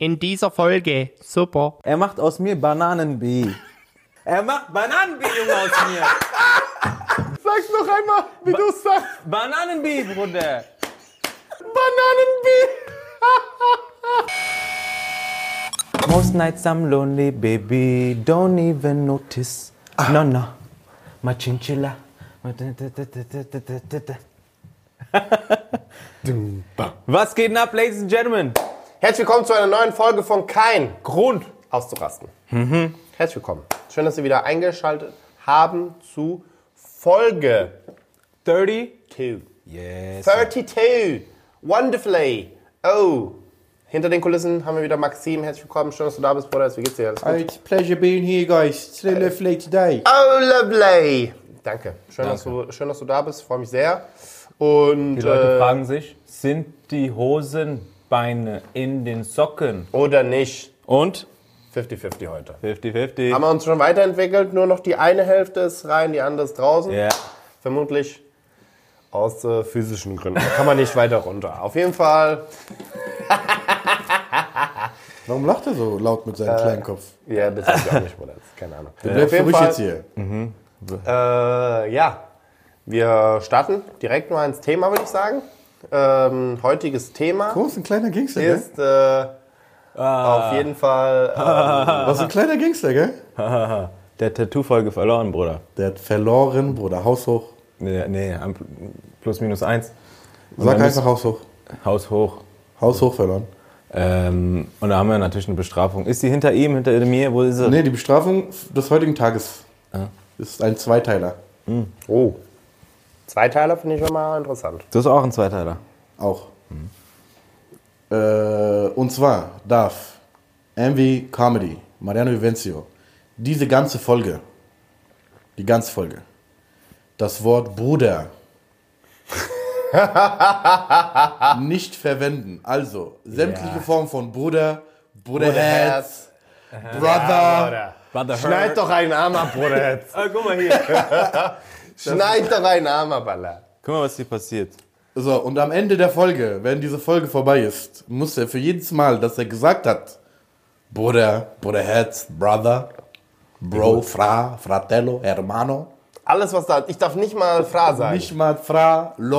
in dieser Folge. Super. Er macht aus mir Bananenbee. Er macht Bananenbee, Junge, aus mir. Sag's noch einmal, wie du es sagst. Bananenbee, Bruder. Bananenbee. Most nights I'm lonely, baby. Don't even notice. No, no. My chinchilla. Was geht denn ab, Ladies and Gentlemen? Herzlich willkommen zu einer neuen Folge von Kein Grund auszurasten. Herzlich willkommen. Schön, dass Sie wieder eingeschaltet haben zu Folge 30? 2. Yes. 32. Wonderfully. Oh. Hinter den Kulissen haben wir wieder Maxim. Herzlich willkommen. Schön, dass du da bist, Bruder. Wie geht's dir? Alles gut? It's a pleasure being here, guys. It's a lovely today. Oh, lovely. Danke. Schön, Dass, du, schön dass du da bist. Freue mich sehr. Und, Die Leute äh, fragen sich, sind die Hosenbeine in den Socken? Oder nicht. Und? 50-50 heute. 50-50. Haben wir uns schon weiterentwickelt. Nur noch die eine Hälfte ist rein, die andere ist draußen. Ja. Vermutlich aus äh, physischen Gründen. Da kann man nicht weiter runter. Auf jeden Fall. Warum lacht er so laut mit seinem kleinen Kopf? Ja, das ich auch nicht, Bruder. Das ist keine Ahnung. Jeden für mich Fall, jetzt hier. Äh, ja, wir starten direkt mal ins Thema, würde ich sagen. Ähm, heutiges Thema ist ein kleiner Gangster, gell? ist äh, auf jeden Fall. Äh, Was ein kleiner Gangster, gell? Der Tattoo-Folge verloren, Bruder. Der hat verloren, Bruder. Haus hoch. Nee, nee plus minus eins. Und Sag einfach Haus hoch. Haus hoch. Haus hoch verloren. Ähm, und da haben wir natürlich eine Bestrafung. Ist die hinter ihm, hinter mir? Wo ist sie? Nee, die Bestrafung des heutigen Tages ist ein Zweiteiler. oh. Zweiteiler finde ich schon mal interessant. Das ist auch ein Zweiteiler. Auch. Äh, und zwar darf MV Comedy, Mariano Vivencio, diese ganze Folge, die ganze Folge, das Wort Bruder nicht verwenden. Also, sämtliche Formen von Bruder, Bruderherz, Brother, Brother Schneid doch einen Arm ab, Bruder. jetzt. Ah, guck mal hier. Schneid doch einen Arm ab, guck mal, was hier passiert. So, und am Ende der Folge, wenn diese Folge vorbei ist, muss er für jedes Mal, dass er gesagt hat, Bruder, Bruderherz, Brother, Bro, Fra, Fratello, Hermano, Alles, was da. Ich darf nicht mal Fra sagen. nicht mal Fra, nicht.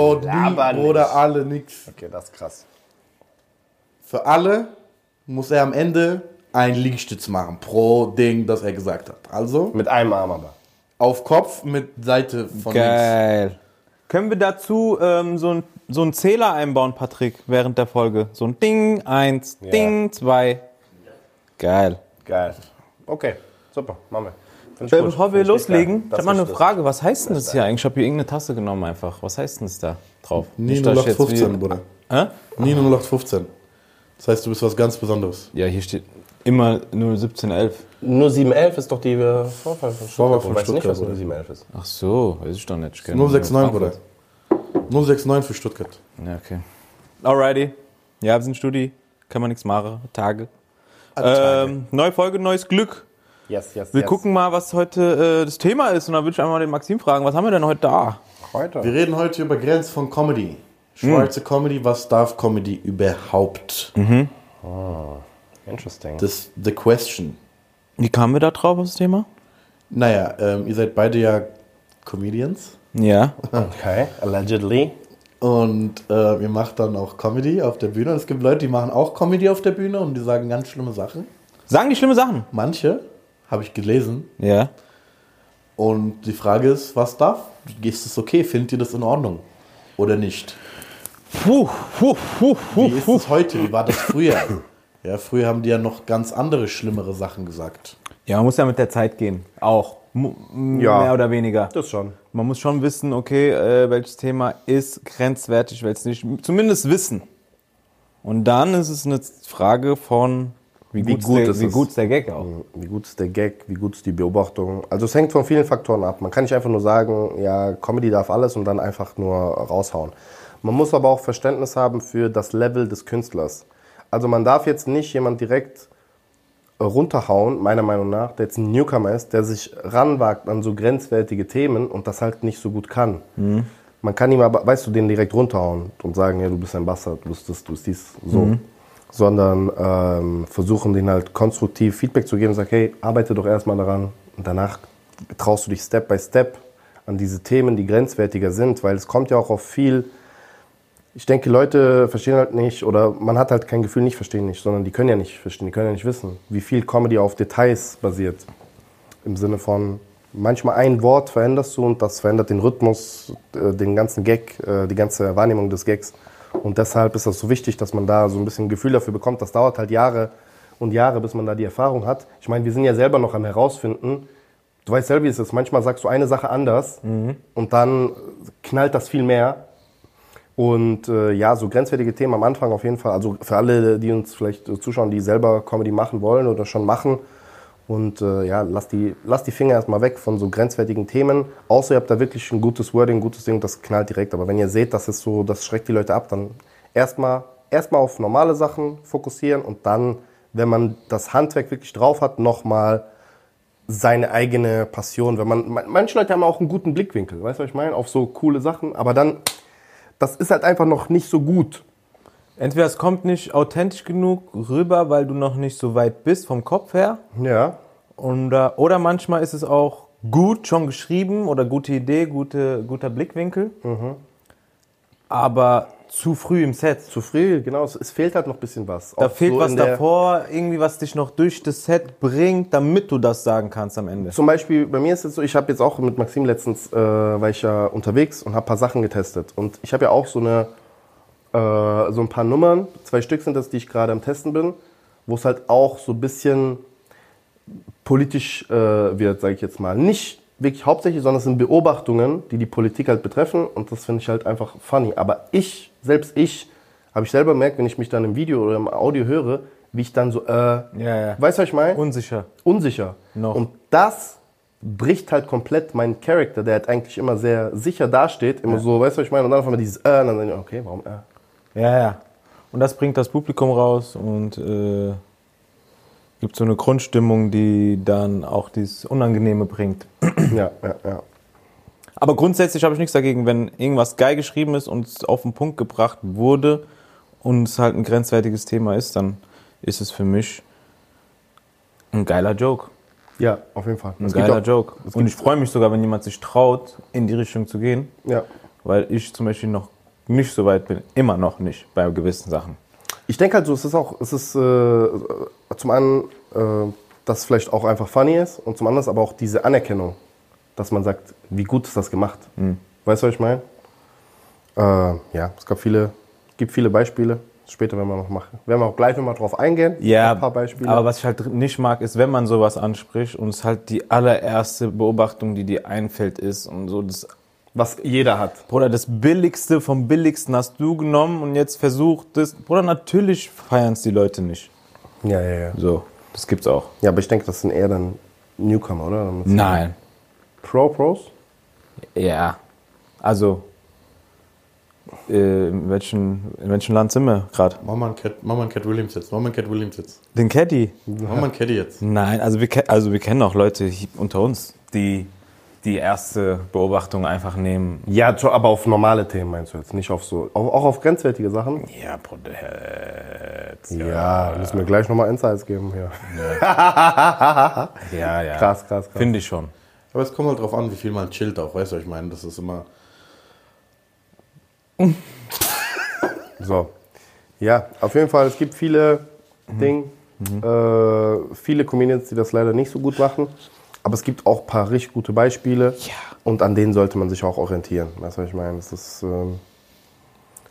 Bruder, alle, nix. Okay, das ist krass. Für alle muss er am Ende einen Liegestütz machen, pro Ding, das er gesagt hat. Also, Mit einem Arm aber. Auf Kopf mit Seite von links. Geil. Können wir dazu ähm, so, ein, so einen Zähler einbauen, Patrick, während der Folge? So ein Ding, eins, Ding, zwei. Geil. Geil. Okay, super, machen wir. Find ich Äh, gut. bevor wir loslegen, ich habe mal eine. Frage. Was heißt denn das hier eigentlich? Ich habe hier irgendeine Tasse genommen einfach. Was heißt denn das da drauf? Jetzt 0815, wie- Bruder. Hä? Nie 0815. Das heißt, du bist was ganz Besonderes. Ja, hier steht immer 01711. Nur 711 ist doch die äh, Vorwahl von Stuttgart. von Du weißt nicht, was Stuttgart, nur 711 ist. Ach so, weiß ich doch nicht. Ich kenn 069, nur Bruder. Frankfurt. 069 für Stuttgart. Ja, okay. Alrighty. Ja, wir sind Studi. Kann man nichts machen. Tage. Ähm, neue Folge, neues Glück. Yes, yes, Wir yes. gucken mal, was heute äh, das Thema ist. Und dann würde ich einmal den Maxim fragen, was haben wir denn heute da? heute. Wir reden heute über Grenzen von Comedy. Schwarze Comedy, was darf Comedy überhaupt? Interesting. Das the question. Wie kamen wir da drauf auf das Thema? Naja, ähm, ihr seid beide ja Comedians. Ja. Okay, allegedly. Und äh, ihr macht dann auch Comedy auf der Bühne. Und es gibt Leute, die machen auch Comedy auf der Bühne und die sagen ganz schlimme Sachen. Sagen die schlimme Sachen? Manche habe ich gelesen. Ja. Und die Frage ist, was darf? Ist es okay? Findet ihr das in Ordnung? Oder nicht? Puh, puh, puh, puh, Wie ist es heute? Wie war das früher? Ja, früher haben die ja noch ganz andere, schlimmere Sachen gesagt. Ja, man muss ja mit der Zeit gehen. Auch. M m- Ja. Mehr oder weniger. Das schon. Man muss schon wissen, okay, äh, welches Thema ist grenzwertig, welches nicht. Zumindest wissen. Und dann ist es eine Frage von, wie, Wie gut, gut der, ist wie gut ist der Gag auch. Wie gut ist der Gag, wie gut ist die Beobachtung? Also es hängt von vielen Faktoren ab. Man kann nicht einfach nur sagen, ja, Comedy darf alles und dann einfach nur raushauen. Man muss aber auch Verständnis haben für das Level des Künstlers. Also man darf jetzt nicht jemand direkt runterhauen, meiner Meinung nach, der jetzt ein Newcomer ist, der sich ranwagt an so grenzwertige Themen und das halt nicht so gut kann. Man kann ihm aber, weißt du, den direkt runterhauen und sagen, ja, du bist ein Bastard, du bist das, du bist dies, so. sondern ähm, versuchen denen halt konstruktiv Feedback zu geben und sagen, hey, arbeite doch erstmal daran und danach traust du dich Step by Step an diese Themen, die grenzwertiger sind, weil es kommt ja auch auf viel, ich denke, Leute verstehen halt nicht oder man hat halt kein Gefühl, nicht verstehen nicht, sondern die können ja nicht verstehen, die können ja nicht wissen, wie viel Comedy auf Details basiert. Im Sinne von, manchmal ein Wort veränderst du und das verändert den Rhythmus, äh, den ganzen Gag, äh, die ganze Wahrnehmung des Gags. Und deshalb ist das so wichtig, dass man da so ein bisschen Gefühl dafür bekommt. Das dauert halt Jahre und Jahre, bis man da die Erfahrung hat. Ich meine, wir sind ja selber noch am herausfinden. Du weißt selber, wie es ist. Manchmal sagst du eine Sache anders und dann knallt das viel mehr. Und äh, ja, so grenzwertige Themen am Anfang auf jeden Fall. Also für alle, die uns vielleicht äh, zuschauen, die selber Comedy machen wollen oder schon machen. Und äh, ja, lass die, lass die Finger erstmal weg von so grenzwertigen Themen. Außer ihr habt da wirklich ein gutes Wording, ein gutes Ding, das knallt direkt. Aber wenn ihr seht, das ist so, das schreckt die Leute ab, dann erstmal erstmal auf normale Sachen fokussieren und dann, wenn man das Handwerk wirklich drauf hat, nochmal seine eigene Passion. Wenn man- manche Leute haben auch einen guten Blickwinkel, weißt du, was ich meine? Auf so coole Sachen. Aber dann, das ist halt einfach noch nicht so gut. Entweder es kommt nicht authentisch genug rüber, weil du noch nicht so weit bist vom Kopf her. Ja. Und, äh, oder manchmal ist es auch gut schon geschrieben oder gute Idee, gute, guter Blickwinkel. Aber zu früh im Set. Zu früh, genau. Es, es fehlt halt noch ein bisschen was. Da Auch fehlt so was davor, irgendwie was dich noch durch das Set bringt, damit du das sagen kannst am Ende. Zum Beispiel, bei mir ist es so, ich habe jetzt auch mit Maxim letztens, äh, war ich ja unterwegs und habe ein paar Sachen getestet. Und ich habe ja auch so, eine, äh, so ein paar Nummern, zwei Stück sind das, die ich gerade am Testen bin, wo es halt auch so ein bisschen politisch äh, wird, sage ich jetzt mal. Nicht wirklich hauptsächlich, sondern es sind Beobachtungen, die die Politik halt betreffen und das finde ich halt einfach funny. Aber ich, selbst ich, habe ich selber gemerkt, wenn ich mich dann im Video oder im Audio höre, wie ich dann so, äh, Ja, ja. weißt du, was ich meine? Unsicher. unsicher. Noch. Und das bricht halt komplett meinen Charakter, der halt eigentlich immer sehr sicher dasteht, immer so, weißt du, was ich meine? Und dann auf einmal dieses äh, und dann denke ich, okay, warum äh? Ja, ja. Und das bringt das Publikum raus und äh, gibt so eine Grundstimmung, die dann auch dieses Unangenehme bringt. Ja, ja, ja. Aber grundsätzlich habe ich nichts dagegen, wenn irgendwas geil geschrieben ist und es auf den Punkt gebracht wurde und es halt ein grenzwertiges Thema ist, dann ist es für mich ein geiler Joke. Ja, auf jeden Fall. Ein Es geiler auch- Joke. Und ich freue mich sogar, wenn jemand sich traut, in die Richtung zu gehen, Ja. weil ich zum Beispiel noch nicht so weit bin. Immer noch nicht bei gewissen Sachen. Ich denke halt so, es ist auch, es ist äh, zum einen, äh, dass es vielleicht auch einfach funny ist und zum anderen aber auch diese Anerkennung, dass man sagt, wie gut ist das gemacht. Weißt du, was ich meine? Äh, ja, es gab viele, gibt viele Beispiele. Später werden wir noch machen. Werden wir auch gleich nochmal drauf eingehen. Ja, Ein paar Beispiele. aber was ich halt nicht mag, ist, wenn man sowas anspricht und es halt die allererste Beobachtung, die dir einfällt, ist und so das, was jeder hat. Bruder, das Billigste vom Billigsten hast du genommen und jetzt versucht das, Bruder, natürlich feiern es die Leute nicht. Ja, ja, ja. So, das gibt's auch. Ja, aber ich denke, das sind eher dann Newcomer, oder? Dann Nein. Pro-Pros? Ja, also, äh, in, welchen, in welchem Land sind wir gerade? Mach mal einen Cat, Williams jetzt. Mach mal einen Cat Williams jetzt. Den Caddy? Mach mal einen Caddy jetzt. Nein, also wir, also wir kennen auch Leute unter uns, die die erste Beobachtung einfach nehmen. Ja, aber auf normale Themen meinst du jetzt, nicht auf so, auch, auch auf grenzwertige Sachen? Ja, Bruder, Ja, müssen wir gleich nochmal Insights geben hier. ja, ja. Krass, krass, krass. Finde ich schon. Aber es kommt halt drauf an, wie viel man chillt auch. Weißt du, was ich meine? Das ist immer. So. Ja, auf jeden Fall, es gibt viele Dinge, äh, viele Comedians, die das leider nicht so gut machen. Aber es gibt auch ein paar richtig gute Beispiele. Ja. Und an denen sollte man sich auch orientieren. Weißt du, was ich meine? Das ist, ähm,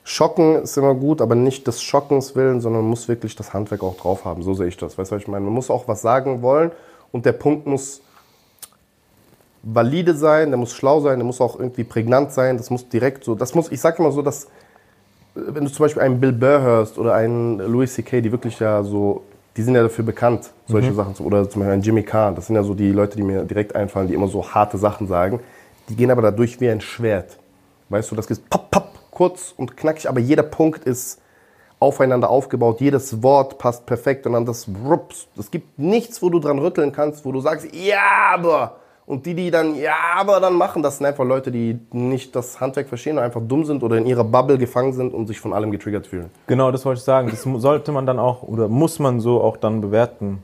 Schocken ist immer gut, aber nicht des Schockens willen, sondern man muss wirklich das Handwerk auch drauf haben. So sehe ich das. Weißt du, was ich meine? Man muss auch was sagen wollen und der Punkt muss valide sein, der muss schlau sein, der muss auch irgendwie prägnant sein. Das muss direkt so, das muss, ich sag immer so, dass wenn du zum Beispiel einen Bill Burr hörst oder einen Louis C.K., die wirklich ja so, die sind ja dafür bekannt, solche Sachen zu, oder zum Beispiel einen Jimmy Carr, das sind ja so die Leute, die mir direkt einfallen, die immer so harte Sachen sagen, die gehen aber dadurch wie ein Schwert. Weißt du, das geht papp, papp, kurz und knackig, aber jeder Punkt ist aufeinander aufgebaut, jedes Wort passt perfekt und dann das Rups. Es gibt nichts, wo du dran rütteln kannst, wo du sagst, ja, aber, Und die, die dann, ja, aber dann machen, das sind einfach Leute, die nicht das Handwerk verstehen, einfach dumm sind oder in ihrer Bubble gefangen sind und sich von allem getriggert fühlen. Genau, das wollte ich sagen. Das sollte man dann auch oder muss man so auch dann bewerten.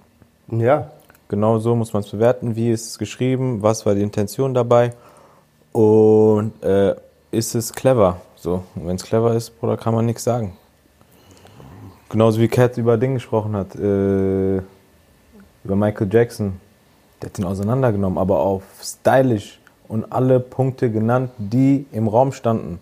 Ja. Genau so muss man es bewerten. Wie ist es geschrieben? Was war die Intention dabei? Und äh, ist es clever? So, wenn es clever ist, Bruder, kann man nichts sagen. Genauso wie Cat über Ding gesprochen hat, äh, über Michael Jackson. Der hat ihn auseinandergenommen, aber auf stylisch und alle Punkte genannt, die im Raum standen.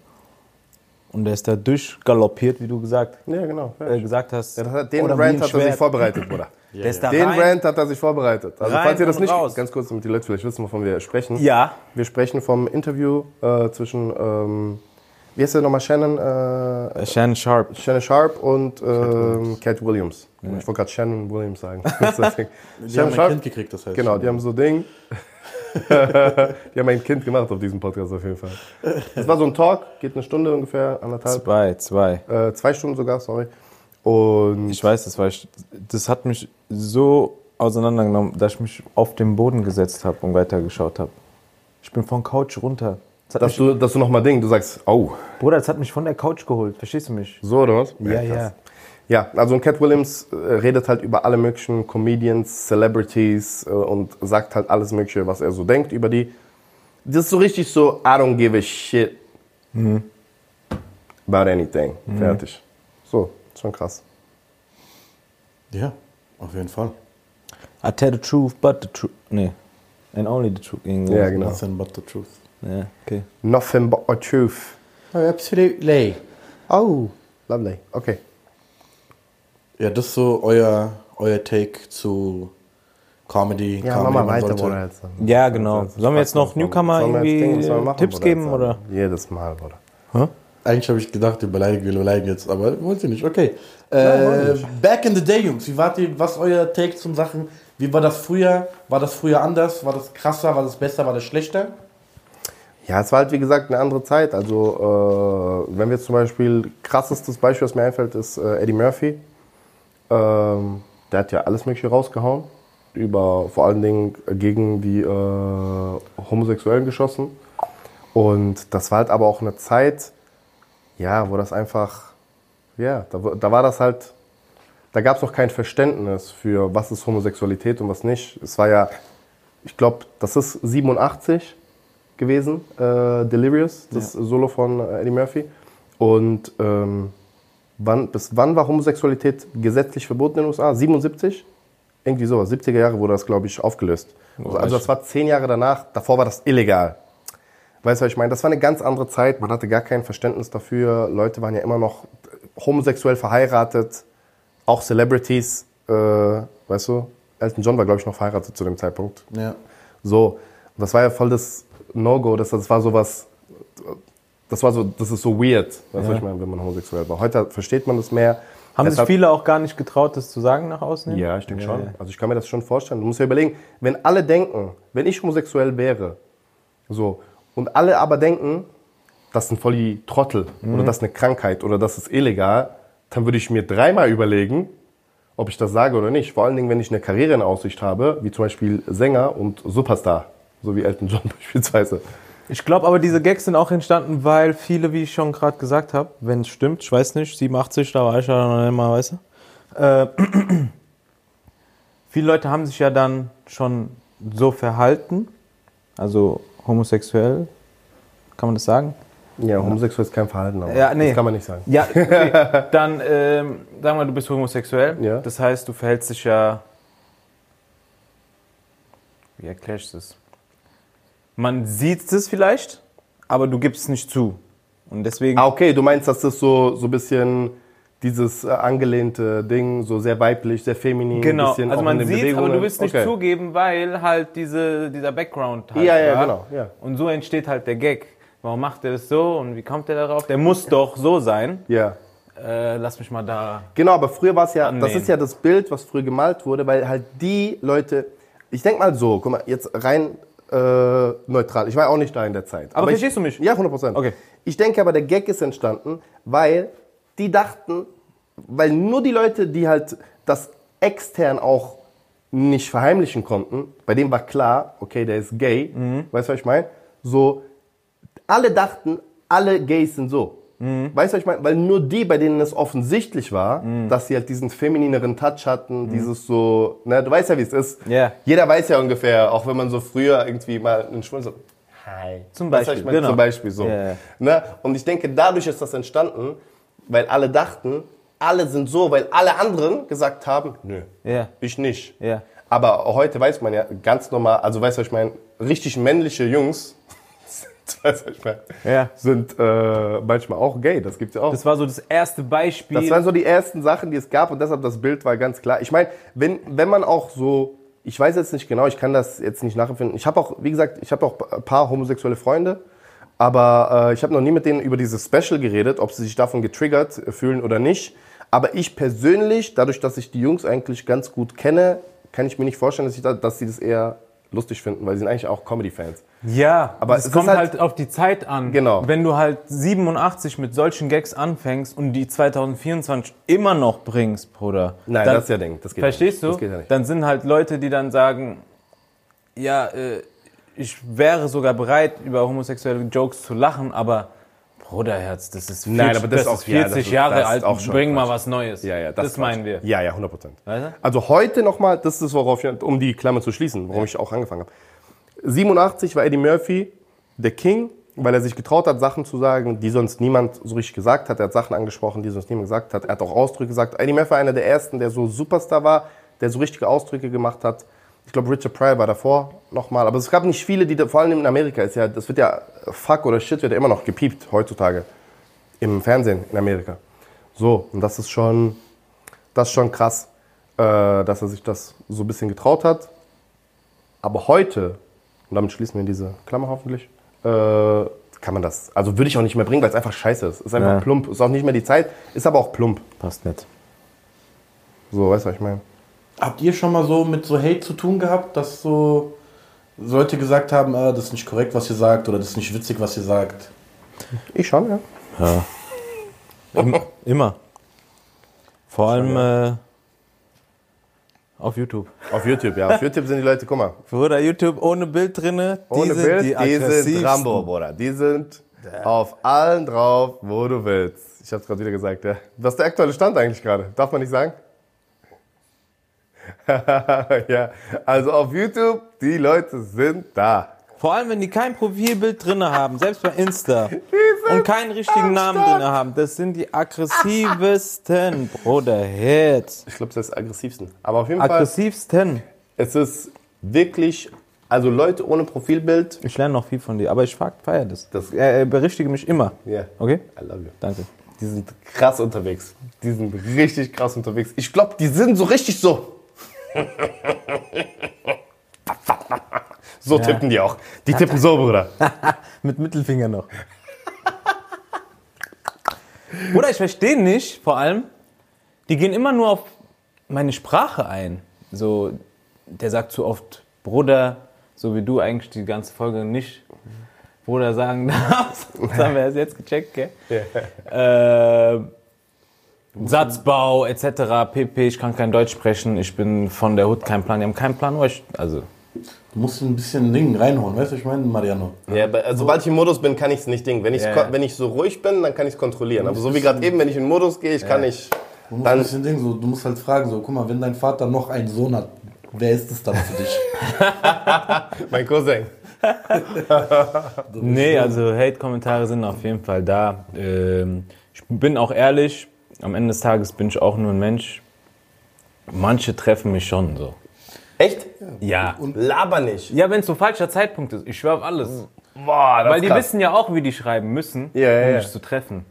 Und der ist da durchgaloppiert, wie du gesagt, Ja, genau. äh, gesagt hast. Ja, hat, den Rant hat er sich vorbereitet, Bruder. Der ist da Den. Rant hat er sich vorbereitet. Also Rein falls ihr das nicht, raus. ganz kurz, damit die Leute vielleicht wissen, wovon wir sprechen. Ja, Wir sprechen vom Interview äh, zwischen, ähm, wie heißt der nochmal, Shannon, äh, Shannon Sharp. Shannon Sharp und ähm, Cat Williams. Ich wollte gerade Shannon Williams sagen. Die haben ein Kind gekriegt, das heißt. Genau, die haben so Ding. die haben ein Kind gemacht auf diesem Podcast auf jeden Fall. Das war so ein Talk, geht eine Stunde ungefähr, anderthalb, Zwei, zwei. äh, zwei Stunden sogar, sorry. Und Ich weiß, das war ich, das hat mich so auseinandergenommen, dass ich mich auf den Boden gesetzt habe und weitergeschaut habe. Ich bin von Couch runter. Dass du, dass du nochmal Ding, du sagst, oh, Bruder, das hat mich von der Couch geholt. Verstehst du mich? so oder was? Ja, ja. Ja, also Cat Williams äh, redet halt über alle möglichen Comedians, Celebrities äh, und sagt halt alles Mögliche, was er so denkt über die. Das ist so richtig so, I don't give a shit about anything. Fertig. So, schon krass. Ja, auf jeden Fall. I tell the truth, but the truth. Nee. And only the truth. Irgendwo. Ja, genau. Nothing but the truth. Ja, okay. Nothing but a truth. Oh, absolutely. Oh, lovely. Okay. Ja, das ist so euer, euer Take zu Comedy. Ja, Comedy, mach mal weiter, sollte- Bruder. Jetzt. Ja, genau. Sollen wir jetzt noch Newcomer irgendwie wir machen, Tipps Bruder, geben, jetzt? oder? Jedes Mal, Bruder. Eigentlich habe ich gedacht, wir beleidigen, wir beleidigen jetzt, aber wollt ihr nicht. Okay. Äh, back in the day, Jungs. Wie wart ihr, was ist euer Take zum Sachen? Wie war das früher? War das früher anders? War das krasser? War das besser? War das schlechter? Ja, es war halt wie gesagt eine andere Zeit. Also, äh, wenn wir zum Beispiel, krassestes Beispiel, was mir einfällt, ist äh, Eddie Murphy. Ähm, der hat ja alles Mögliche rausgehauen. Über vor allen Dingen gegen die äh, Homosexuellen geschossen. Und das war halt aber auch eine Zeit, ja, wo das einfach, ja, da, da war das halt, da gab es noch kein Verständnis für, was ist Homosexualität und was nicht. Es war ja, ich glaube, das ist 87 gewesen, äh, Delirious, das Solo von äh, Eddie Murphy. Und ähm, wann, bis wann war Homosexualität gesetzlich verboten in den USA? 77? Irgendwie sowas. 70er Jahre wurde das, glaube ich, aufgelöst. Also, also das war zehn Jahre danach. Davor war das illegal. Weißt du, was ich meine? Das war eine ganz andere Zeit. Man hatte gar kein Verständnis dafür. Leute waren ja immer noch homosexuell verheiratet. Auch Celebrities. Äh, weißt du? Elton John war, glaube ich, noch verheiratet zu dem Zeitpunkt. Ja. So, das war ja voll das No-Go, das, das war sowas, das war so, das ist so weird, weißt du, was ich meine, wenn man homosexuell war. Heute versteht man das mehr. Haben sich Deshalb- viele auch gar nicht getraut, das zu sagen nach außen? Ja, ich denke schon. Also ich kann mir das schon vorstellen. Du musst dir überlegen, wenn alle denken, wenn ich homosexuell wäre, so, und alle aber denken, das sind voll die Trottel oder das ist eine Krankheit oder das ist illegal, dann würde ich mir dreimal überlegen, ob ich das sage oder nicht. Vor allen Dingen, wenn ich eine Karriere in Aussicht habe, wie zum Beispiel Sänger und Superstar, so wie Elton John beispielsweise. Ich glaube aber, diese Gags sind auch entstanden, weil viele, wie ich schon gerade gesagt habe, wenn es stimmt, ich weiß nicht, 87, da war ich ja noch mal, weißt du, äh, viele Leute haben sich ja dann schon so verhalten, also homosexuell, kann man das sagen? Ja, homosexuell ist kein Verhalten, aber Ja, nee. das kann man nicht sagen. Ja, okay. dann ähm, sagen wir, du bist homosexuell, Ja. das heißt, du verhältst dich ja, wie erkläre ich das? Man sieht es vielleicht, aber du gibst es nicht zu. Und deswegen Ah, okay, du meinst, dass das so, so ein bisschen dieses äh, angelehnte Ding, so sehr weiblich, sehr feminin, Genau, bisschen also man sieht, aber du willst nicht Okay. zugeben, weil halt diese, dieser Background halt Ja, ja, war. genau, ja. Und so entsteht halt der Gag. Warum macht er das so und wie kommt er darauf? Der muss doch so sein. Ja. Äh, lass mich mal da. Genau, aber früher war es ja, das Annehmen. ist ja das Bild, was früher gemalt wurde, weil halt die Leute, ich denk mal so, guck mal, jetzt rein äh, neutral, ich war auch nicht da in der Zeit. Aber ich, verstehst du mich? Ja, 100 Prozent. Okay. Ich denke aber, der Gag ist entstanden, weil die dachten, weil nur die Leute, die halt das extern auch nicht verheimlichen konnten, bei dem war klar, okay, der ist gay, Mhm. weißt du, was ich meine? So, alle dachten, alle Gays sind so. Mhm. Weißt du, was ich meine? Weil nur die, bei denen es offensichtlich war, dass sie halt diesen feminineren Touch hatten, dieses so, ne, du weißt ja, wie es ist. Mhm. Ja. Jeder weiß ja ungefähr, auch wenn man so früher irgendwie mal einen Schwul so, hi. Zum Beispiel, ich meine? genau. Zum Beispiel so. Ja. Ne? Und ich denke, dadurch ist das entstanden, weil alle dachten, alle sind so, weil alle anderen gesagt haben, nö, Ja. ich nicht. Aber heute weiß man ja ganz normal, also weißt du, was ich meine, richtig männliche Jungs, Ja. sind äh, manchmal auch gay, das gibt's ja auch. Das war so das erste Beispiel. Das waren so die ersten Sachen, die es gab und deshalb das Bild war ganz klar. Ich meine, wenn, wenn man auch so, ich weiß jetzt nicht genau, ich kann das jetzt nicht nachempfinden. Ich habe auch, wie gesagt, ich habe auch ein paar homosexuelle Freunde, aber äh, ich habe noch nie mit denen über dieses Special geredet, ob sie sich davon getriggert fühlen oder nicht. Aber ich persönlich, dadurch, dass ich die Jungs eigentlich ganz gut kenne, kann ich mir nicht vorstellen, dass, ich da, dass sie das eher lustig finden, weil sie sind eigentlich auch Comedy-Fans. Ja, Aber es kommt halt- halt, auf die Zeit an. Genau. Wenn du halt 87 mit solchen Gags anfängst und die 2024 immer noch bringst, Bruder. Nein, dann, das ist ja Ding. Das geht Verstehst nicht. du? Das geht ja. Dann sind halt Leute, die dann sagen, ja, äh, ich wäre sogar bereit, über homosexuelle Jokes zu lachen, aber Bruderherz, das ist 40, Nein, aber das ist auch- ja, 40 das ist- Jahre das alt, auch schon bring mal Quatsch. was Neues. Ja, ja, das, ist meinen wir. Ja, ja, 100 Prozent. Also heute nochmal, das ist worauf ich, um die Klammer zu schließen, warum ich auch angefangen habe. 87 war Eddie Murphy der King, weil er sich getraut hat, Sachen zu sagen, die sonst niemand so richtig gesagt hat. Er hat Sachen angesprochen, die sonst niemand gesagt hat. Er hat auch Ausdrücke gesagt. Eddie Murphy war einer der ersten, der so Superstar war, der so richtige Ausdrücke gemacht hat. Ich glaube, Richard Pryor war davor nochmal. Aber es gab nicht viele, die, vor allem in Amerika, ist ja, das wird ja, fuck oder shit wird ja immer noch gepiept heutzutage. Im Fernsehen in Amerika. So, und das ist schon, das ist schon krass, äh, dass er sich das so ein bisschen getraut hat. Aber heute, und damit schließen wir diese Klammer hoffentlich, äh, kann man das, also würde ich auch nicht mehr bringen, weil es einfach scheiße ist. Ist einfach Ja. plump, ist auch nicht mehr die Zeit, ist aber auch plump. Passt nicht. So, weißt du, was ich meine? Habt ihr schon mal so mit so Hate zu tun gehabt, dass so Leute gesagt haben, ah, das ist nicht korrekt, was ihr sagt, oder das ist nicht witzig, was ihr sagt? Ich schon, ja. Immer. immer. Vor allem äh, auf YouTube. Auf YouTube, ja. Auf YouTube sind die Leute, guck mal, Bruder, YouTube ohne Bild drinne, die ohne sind Bild, die die, sind. Rambo, Bruder. Die sind auf allen drauf, wo du willst. Ich hab's gerade wieder gesagt, ja. Was ist der aktuelle Stand eigentlich gerade? Darf man nicht sagen? ja, also auf YouTube, die Leute sind da. Vor allem, wenn die kein Profilbild drinne haben, selbst bei Insta. und keinen richtigen am Namen drinne haben. Das sind die aggressivsten, Bruder, Hits. Ich glaube, das ist das aggressivsten. Aber auf jeden Fall, Aggressivsten. es ist wirklich, also Leute ohne Profilbild. Ich lerne noch viel von dir, aber ich feiere das. das äh, berichtige mich immer. Ja. Okay? I love you. Danke. Die sind krass unterwegs. Die sind richtig krass unterwegs. Ich glaube, die sind so richtig so. so tippen die auch. Die tippen so, Bruder. Mit Mittelfinger noch. Bruder, ich verstehe nicht, vor allem, die gehen immer nur auf meine Sprache ein. So, der sagt zu oft Bruder, so wie du eigentlich die ganze Folge nicht Bruder sagen darfst. Das haben wir erst jetzt gecheckt, gell? Äh, Satzbau etc. pp. Ich kann kein Deutsch sprechen. Ich bin von der Hut kein Plan. Die haben keinen Plan. wo ich- Also, Du musst ein bisschen Ding reinhauen, weißt du, was ich meine, Mariano? Ja, aber also, sobald ich im Modus bin, kann ich es nicht ding. Wenn, ich's Ja, ja. wenn ich so ruhig bin, dann kann ich es kontrollieren. Aber so wie gerade eben, wenn ich in den Modus gehe, ich kann nicht. Du musst Dann- ein bisschen Ding, so, du musst halt fragen, so, guck mal, wenn dein Vater noch einen Sohn hat, wer ist es dann für dich? Mein Cousin. Nee, also Hate-Kommentare sind auf jeden Fall da. Ähm, ich bin auch ehrlich, am Ende des Tages bin ich auch nur ein Mensch. Manche treffen mich schon so. Echt? Ja. Laber nicht. Ja, wenn es so falscher Zeitpunkt ist. Ich schwör auf alles. Boah, das Weil die krass. wissen ja auch, wie die schreiben müssen, Ja, ja, um ja. mich zu treffen.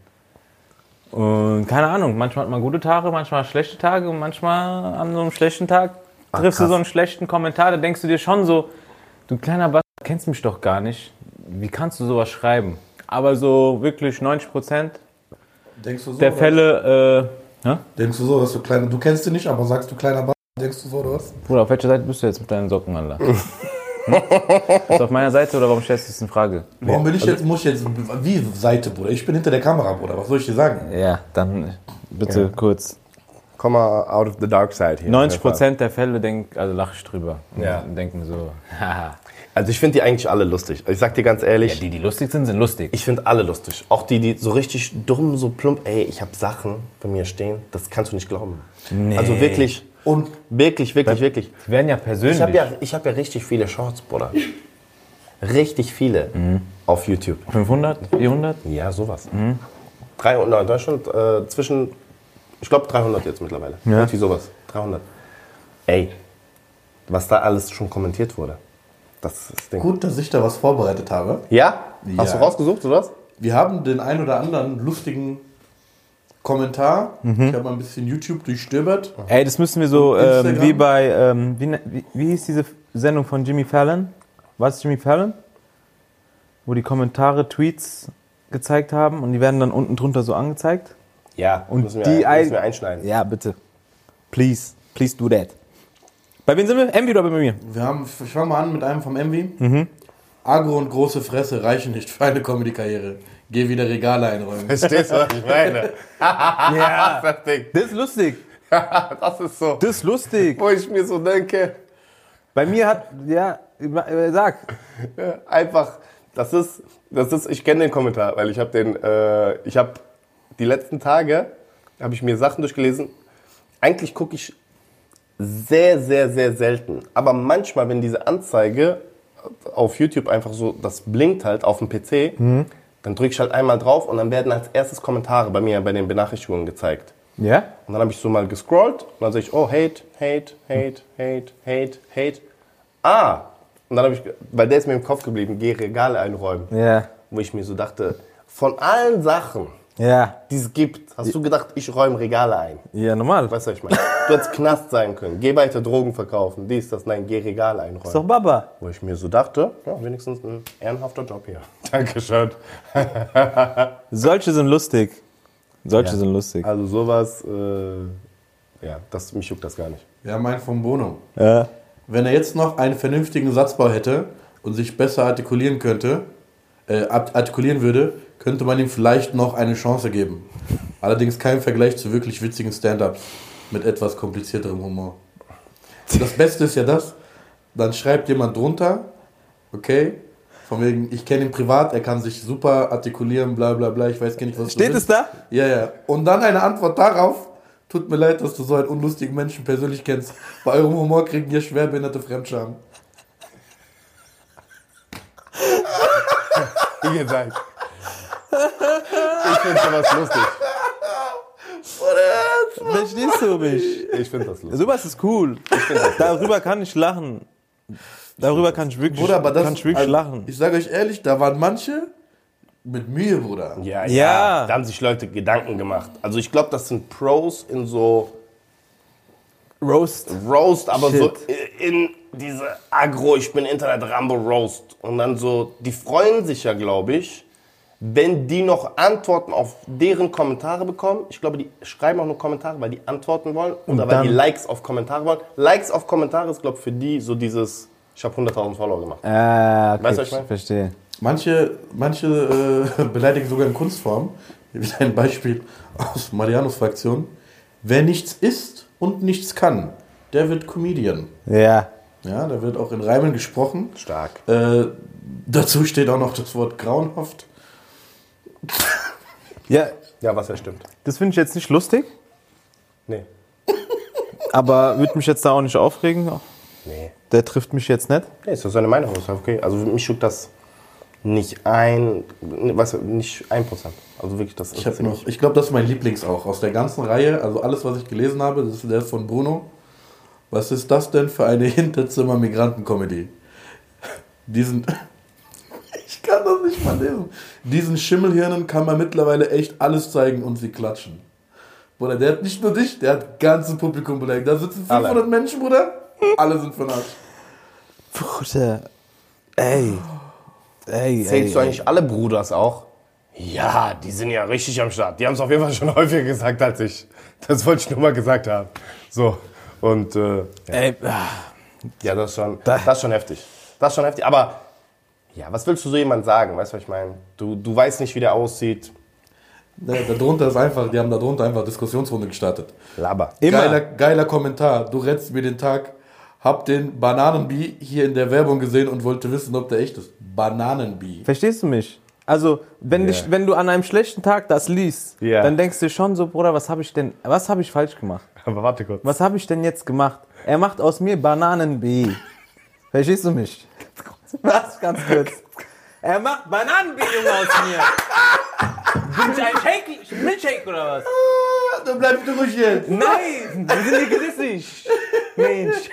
Und keine Ahnung, manchmal hat man gute Tage, manchmal schlechte Tage und manchmal an so einem schlechten Tag triffst du krass. so einen schlechten Kommentar, da denkst du dir schon so, du kleiner Bastard, kennst mich doch gar nicht. Wie kannst du sowas schreiben? Aber so wirklich 90 Prozent Denkst du so? der oder? Fälle, äh, hä? Denkst du so, dass du kleiner, du kennst ihn nicht, aber sagst du kleiner Ball, denkst du so, oder was? Bruder, auf welcher Seite bist du jetzt mit deinen Socken, Alter? Hm? Bist du auf meiner Seite oder warum stellst du das in Frage? Warum bin ich jetzt, muss ich jetzt, wie Seite, Bruder? Ich bin hinter der Kamera, Bruder, was soll ich dir sagen? Ja, dann bitte kurz. komm mal out of the dark side hier. 90 Prozent der Fälle denk, also lache ich drüber. Ja. Und denke mir so, haha. Also ich finde die eigentlich alle lustig. Ich sag dir ganz ehrlich, Ja, die, die lustig sind, sind lustig. ich finde alle lustig. Auch die, die so richtig dumm, so plump, ey, ich habe Sachen bei mir stehen, das kannst du nicht glauben. Nee. Also wirklich, Und wirklich, wirklich, wirklich. Die werden ja persönlich. Ich habe ja, ich hab ja richtig viele Shorts, Bruder. Richtig viele auf YouTube. 500, 400? Ja, sowas. 300 in Deutschland, äh, zwischen, ich glaube 300 jetzt mittlerweile. Ja. Irgendwie sowas. 300. Ey, was da alles schon kommentiert wurde. Das ist das Ding. gut, dass ich da was vorbereitet habe. Ja? Hast Ja. du rausgesucht, oder was? Wir haben den ein oder anderen lustigen Kommentar. Mhm. Ich habe mal ein bisschen YouTube durchstöbert. Ey, das müssen wir so ähm, wie bei, ähm, wie, ne- wie, wie hieß diese Sendung von Jimmy Fallon? Was ist Jimmy Fallon? Wo die Kommentare, Tweets gezeigt haben und die werden dann unten drunter so angezeigt. Ja, Und müssen wir, die ein- müssen wir einschneiden. Ja, bitte. Please, please do that. Bei wem sind wir? Envy oder bei mir? Wir haben, ich fange mal an mit einem vom Envy. Mhm. Agro und große Fresse reichen nicht für eine Comedy-Karriere. Geh wieder Regale einräumen. Verstehst du, was ich meine? Ja. das Ding. Das ist lustig. Das ist so. Das ist lustig. Wo ich mir so denke, Bei mir hat, ja, sag. einfach, das ist, das ist, ich kenne den Kommentar, weil ich habe den, äh, ich habe die letzten Tage, habe ich mir Sachen durchgelesen. Eigentlich gucke ich sehr, sehr, sehr selten. Aber manchmal, wenn diese Anzeige auf YouTube einfach so, das blinkt halt auf dem PC, dann drücke ich halt einmal drauf und dann werden als erstes Kommentare bei mir bei den Benachrichtigungen gezeigt. Ja? Und dann habe ich so mal gescrollt und dann sehe ich, oh, Hate, Hate, Hate, Hate, Hate, Hate. Ah! Und dann habe ich, weil der ist mir im Kopf geblieben, geh Regale einräumen. Ja. Wo ich mir so dachte, von allen Sachen, Ja. die es gibt, hast du gedacht, ich räume Regale ein. Ja, normal. Weißt du, was ich meine? Du hättest Knast sein können. Geh weiter Drogen verkaufen. Dies, das, nein, geh Regale Ist doch einräumen. Baba. Wo ich mir so dachte, ja, wenigstens ein ehrenhafter Job hier. Dankeschön. Solche sind lustig. Solche Ja. sind lustig. Also sowas, äh, ja, das, mich juckt das gar nicht. Wir haben einen vom Bono. Ja. Wenn er jetzt noch einen vernünftigen Satzbau hätte und sich besser artikulieren könnte, äh, art- artikulieren würde, könnte man ihm vielleicht noch eine Chance geben. Allerdings kein Vergleich zu wirklich witzigen Stand-ups mit etwas komplizierterem Humor. Das Beste ist ja das, dann schreibt jemand drunter, okay, von wegen, ich kenne ihn privat, er kann sich super artikulieren, bla bla bla, ich weiß gar nicht, was du Steht es da? Ja, ja. Und dann eine Antwort darauf. Tut mir leid, dass du so einen unlustigen Menschen persönlich kennst. Bei eurem Humor kriegen wir schwerbehinderte Fremdscham. Wie gesagt. Ich finde sowas lustig. Verstehst du mich? Ich finde das lustig. Sowas ist cool. Darüber kann ich lachen. Darüber kann ich wirklich, Bruder, aber das. kann ich wirklich also, lachen. Ich sage euch ehrlich, da waren manche mit Mühe, Bruder. Ja, Ja. ja. Da haben sich Leute Gedanken gemacht. Also ich glaube, das sind Pros in so Roast. Roast, aber Shit. so in diese Agro, ich bin Internet-Rambo Roast. Und dann so, die freuen sich ja, glaube ich, wenn die noch Antworten auf deren Kommentare bekommen. Ich glaube, die schreiben auch nur Kommentare, weil die antworten wollen oder weil die Likes auf Kommentare wollen. Likes auf Kommentare ist, glaube ich, für die so dieses, ich habe 100.000 Follower gemacht. Ah, okay, Weißt du, was ich meine? verstehe. Manche, manche äh, beleidigen sogar in Kunstform. Wieder ein Beispiel aus Marianos Fraktion. Wer nichts isst und nichts kann, der wird Comedian. Ja. Ja, da wird auch in Reimen gesprochen. Stark. Äh, dazu steht auch noch das Wort grauenhaft. Ja, Ja, was ja stimmt. das finde ich jetzt nicht lustig, Nee. aber würde mich jetzt da auch nicht aufregen. Nee. Der trifft mich jetzt nicht. Nee, ist doch seine Meinung. Ist okay. Also mich juckt das nicht ein, was, nicht ein Prozent. Also wirklich, das Ich habe noch, ich glaube, das ist mein Lieblings auch aus der ganzen Reihe. Also alles, was ich gelesen habe, das ist der von Bruno. Was ist das denn für eine Hinterzimmer-Migranten-Comedy? Diesen, ich kann das nicht mal lesen. Diesen Schimmelhirnen kann man mittlerweile echt alles zeigen und sie klatschen. Bruder, der hat nicht nur dich, der hat ganzes Publikum beleidigt. Da sitzen 500 Alle. Menschen, Bruder. Alle sind von Arsch. Bruder. Ey. Ey, Zählst du eigentlich alle Bruders auch? Ja, die sind ja richtig am Start. Die haben es auf jeden Fall schon häufiger gesagt als ich. Das wollte ich nur mal gesagt haben. So. Und äh, ja. Ey, ah, ja, das ist, schon, das ist schon heftig. Das ist schon heftig. Aber ja, was willst du so jemand sagen? Weißt du, was ich meine? Du, du weißt nicht, wie der aussieht. Da, da drunter ist einfach, die haben da drunter einfach Diskussionsrunde gestartet. Laber. Immer. Geiler, geiler Kommentar. Du rettest mir den Tag. Hab den Bananenbee hier in der Werbung gesehen und wollte wissen, ob der echt ist. Bananenbee. Verstehst du mich? Also, wenn, Ja. dich, wenn du an einem schlechten Tag das liest, Ja. dann denkst du schon so, Bruder, was habe ich denn, was habe ich falsch gemacht? Aber warte kurz. Was habe ich denn jetzt gemacht? Er macht aus mir Bananen-B. Verstehst du mich? Was? Ganz kurz. Er macht Bananen-B Junge, aus mir. Bin ich ein Shake, Milchshake oder was? Dann bleibst du ruhig jetzt. Nein, wir sind Gesicht. Mensch.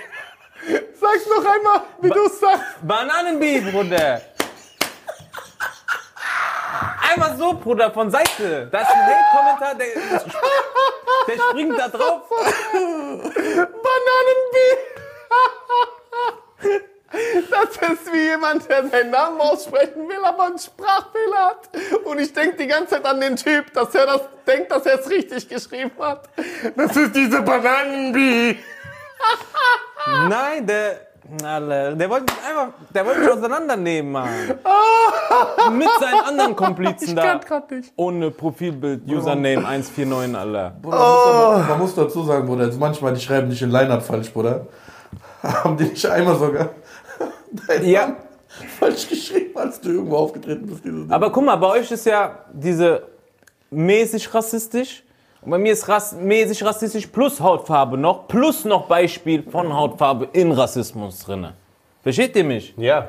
Sag's noch einmal, wie du es sagst. Bananen-B, Bruder. Einfach so, Bruder, von Seite. Das ist ein Hate-Kommentar, der, der springt da drauf. Bananenbee. Das ist wie jemand, der seinen Namen aussprechen will, aber einen Sprachfehler hat. Und ich denke die ganze Zeit an den Typ, dass er das denkt, dass er es richtig geschrieben hat. Das ist diese Bananenbee. Nein, der. Alter, der wollte mich einfach, der wollte mich auseinandernehmen, Mann. Mit seinen anderen Komplizen da. grad nicht. Ohne Profilbild, Username 149, Alter. Bruder, man, muss, man muss dazu sagen, Bruder, also manchmal, die schreiben dich in Line-Up falsch, Bruder. Haben die nicht einmal sogar deinen Ja. Namen falsch geschrieben, als du irgendwo aufgetreten bist. Diese Aber guck mal, bei euch ist ja diese mäßig rassistisch. Und bei mir ist Rass, mäßig rassistisch plus Hautfarbe noch, plus noch Beispiel von Hautfarbe in Rassismus drinne. Versteht ihr mich? Ja.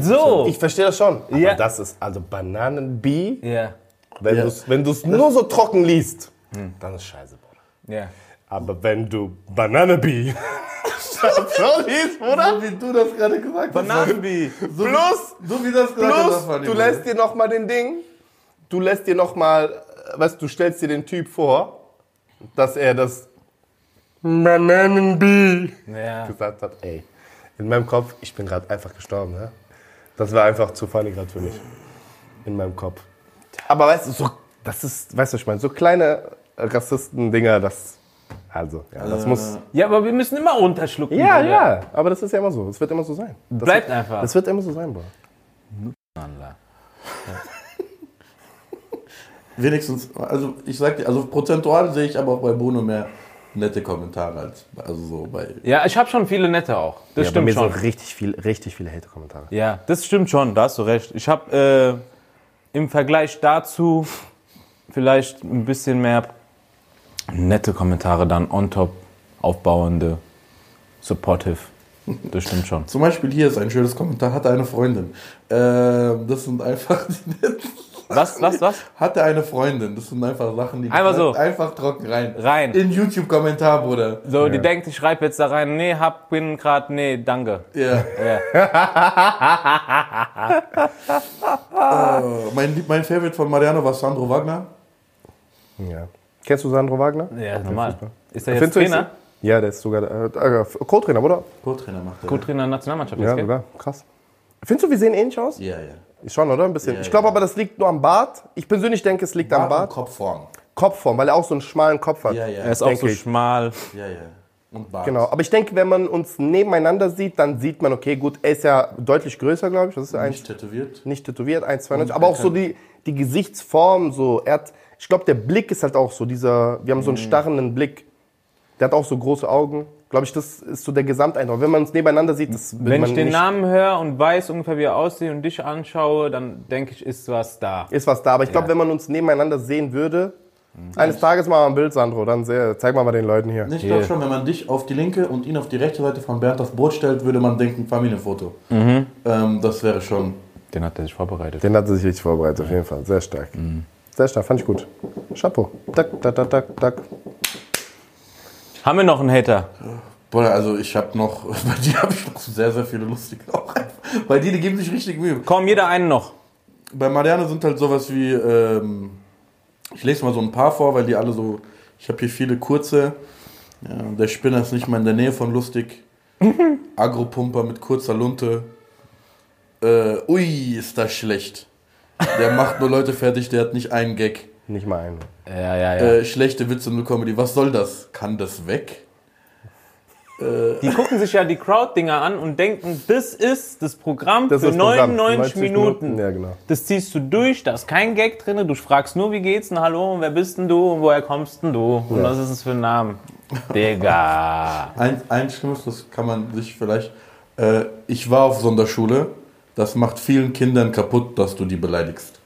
So. Ich verstehe das schon. Aber Ja. das ist also Bananenbee. Ja. Wenn Ja. du es nur so trocken liest, dann ist scheiße, Bruder. Ja. Aber wenn du Bananenbee so liest, Bruder, So wie du das gerade gesagt hast. Bananenbee. So wie- Plus- so wie das. Plus, war du lässt dir noch mal den Ding, du lässt dir noch mal, äh, weißt du, stellst dir den Typ vor, dass er das Bananenbee Ja. gesagt hat. Ey, in meinem Kopf, ich bin gerade einfach gestorben. Ne? Das war einfach zu funny gerade für mich. In meinem Kopf. Aber weißt du, so, das ist, weißt du, ich meine, so kleine Rassisten-Dinger, das, also, ja, das muss, Ja, aber wir müssen immer runterschlucken. ja, Bruder. ja, aber das ist ja immer so, das wird immer so sein. Das Bleibt wird, einfach. Das wird immer so sein, Bro. Alter. Wenigstens, also ich sag dir, also prozentual sehe ich aber auch bei Bruno mehr nette Kommentare als also so bei. Ja, ich habe schon viele nette auch. Das ja, bei stimmt mir schon. sind richtig, viel, richtig viele Hate-Kommentare. Ja, das stimmt schon, da hast du recht. Ich habe äh, im Vergleich dazu vielleicht ein bisschen mehr nette Kommentare dann on top, aufbauende, supportive. Das stimmt schon. Zum Beispiel hier ist ein schönes Kommentar, hatte eine Freundin. Ähm, das sind einfach die netten Was, was, was? Hatte eine Freundin. Das sind einfach Sachen, die Einfach so. einfach trocken rein. Rein. In YouTube-Kommentar, Bruder. So, die denkt, ich schreibe jetzt da rein, nee, hab, bin grad, nee, danke. Ja. Ja. Äh, mein, mein Favorite von Mariano war Sandro Wagner. Ja. Kennst du Sandro Wagner? Ja, normal. Ist er jetzt Findest Trainer? Ja, der ist sogar äh, äh, Co-Trainer, oder? Co-Trainer macht er. Co-Trainer der Nationalmannschaft. Ja, sogar. Krass. Findest du, wir sehen ähnlich aus? Ja, ja. Schon, oder? Ein bisschen. Ja, ich glaube ja. aber, das liegt nur am Bart. Ich persönlich denke, es liegt am Bart und Bart. Kopfform. Kopfform, weil er auch so einen schmalen Kopf hat. Ja, ja. Er ist auch so ich. schmal. Ja, ja. Und Bart. Genau. Aber ich denke, wenn man uns nebeneinander sieht, dann sieht man, okay, gut, er ist ja deutlich größer, glaube ich. Das ist? Nicht tätowiert. nicht tätowiert, 1,92. Aber auch so die, die Gesichtsform, so. Er hat, ich glaube, der Blick ist halt auch so dieser, wir haben Mhm. so einen starrenden Blick. Der hat auch so große Augen. Glaube ich, das ist so der Gesamteindruck. Wenn man uns nebeneinander sieht, das will Wenn man ich den nicht, Namen höre und weiß ungefähr, wie er aussieht und dich anschaue, dann denke ich, ist was da. ist was da. Aber ich glaube, Ja. wenn man uns nebeneinander sehen würde, eines Tages mal ein Bild, Sandro, dann sehr, zeig mal mal den Leuten hier. Ich glaube schon, wenn man dich auf die linke und ihn auf die rechte Seite von Bernd das Brot stellt, würde man denken, Familienfoto. Mhm. Ähm, das wäre schon. Den hat er sich vorbereitet. Den hat er sich richtig vorbereitet, auf jeden Fall. Sehr stark. Sehr stark, fand ich gut. Chapeau. Tak, tak, tak, tak, tak. Haben wir noch einen Hater? Boah, also ich habe noch, bei dir habe ich noch sehr, sehr viele lustige auch. Bei dir, die geben sich richtig Mühe. Komm, jeder einen noch. Bei Marianne sind halt sowas wie, ähm, ich lese mal so ein paar vor, weil die alle so, ich habe hier viele kurze. Ja, der Spinner ist nicht mal in der Nähe von lustig. Agropumper mit kurzer Lunte. Äh, ui, ist das schlecht. Der macht nur Leute fertig, der hat nicht einen Gag. Nicht mal einen. Ja, ja, ja. Äh, schlechte Witze, nur Comedy. Was soll das? Kann das weg? Die gucken sich ja die Crowd-Dinger an und denken, das ist das Programm Das für ist das Programm. 99 90 Minuten. Minuten, ja, genau. Das ziehst du durch, da ist kein Gag drin, du fragst nur, wie geht's denn, hallo, wer bist denn du und woher kommst denn du und was ist es für ein Name? Digga. Ein, ein Schlimmes, das kann man sich vielleicht. Äh, ich war auf Sonderschule. Das macht vielen Kindern kaputt, dass du die beleidigst.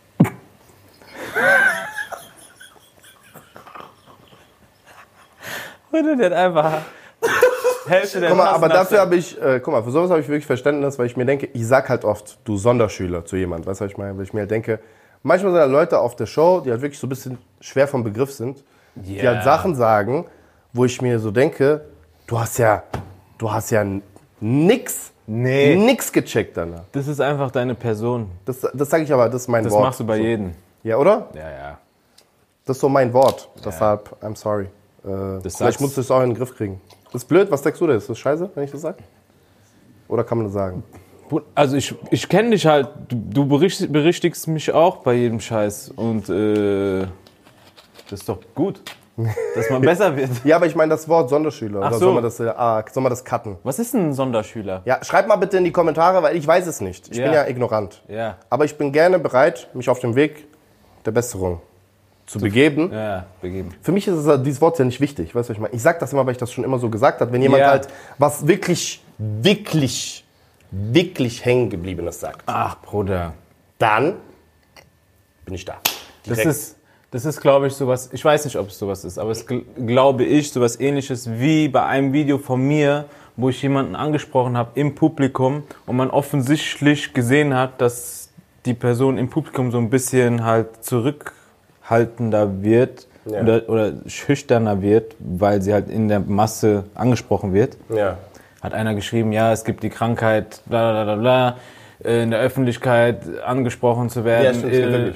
Und der hat einfach Hälfte der Guck mal, aber dafür habe ich, äh, guck mal, für sowas habe ich wirklich Verständnis, weil ich mir denke, ich sag halt oft, du Sonderschüler zu jemand, weißt du, was ich meine? Weil ich mir halt denke, manchmal sind da Leute auf der Show, die halt wirklich so ein bisschen schwer vom Begriff sind, die halt Sachen sagen, wo ich mir so denke, du hast ja, du hast ja nix, Nee. nix gecheckt danach. Das ist einfach deine Person. Das, das sage ich aber, das ist mein Das Wort. machst du bei so. jedem. Ja, oder? Ja, ja. Das ist so mein Wort. Deshalb, I'm sorry. Äh, Das vielleicht sagst- musst du es auch in den Griff kriegen. Das ist blöd, was denkst du denn? Ist das scheiße, wenn ich das sage? Oder kann man das sagen? Also ich, ich kenne dich halt, du, du bericht, berichtigst mich auch bei jedem Scheiß und äh, das ist doch gut, dass man besser wird. Ja, aber ich meine das Wort Sonderschüler. Ach Oder so. soll man das, äh, ah, soll man das cutten? Was ist ein Sonderschüler? Ja, schreibt mal bitte in die Kommentare, weil ich weiß es nicht. Ich Ja. bin ja ignorant. Ja. Aber ich bin gerne bereit, mich auf dem Weg der Besserung zu begeben. Ja, begeben. Für mich ist es, dieses Wort ja nicht wichtig. Weißt du, was ich meine? Ich sag das immer, weil ich das schon immer so gesagt habe. Wenn jemand Ja. halt was wirklich, wirklich, wirklich hängen gebliebenes sagt, Ach, Bruder. dann bin ich da. Das Direkt. ist, das ist glaube ich, sowas, ich weiß nicht, ob es sowas ist, aber es gl- glaube ich, sowas ähnliches wie bei einem Video von mir, wo ich jemanden angesprochen habe im Publikum und man offensichtlich gesehen hat, dass die Person im Publikum so ein bisschen halt zurückhaltender wird Ja. oder, oder schüchterner wird, weil sie halt in der Masse angesprochen wird. Ja. Hat einer geschrieben, ja, es gibt die Krankheit, bla bla bla bla, in der Öffentlichkeit angesprochen zu werden. Ja, stimmt, äh.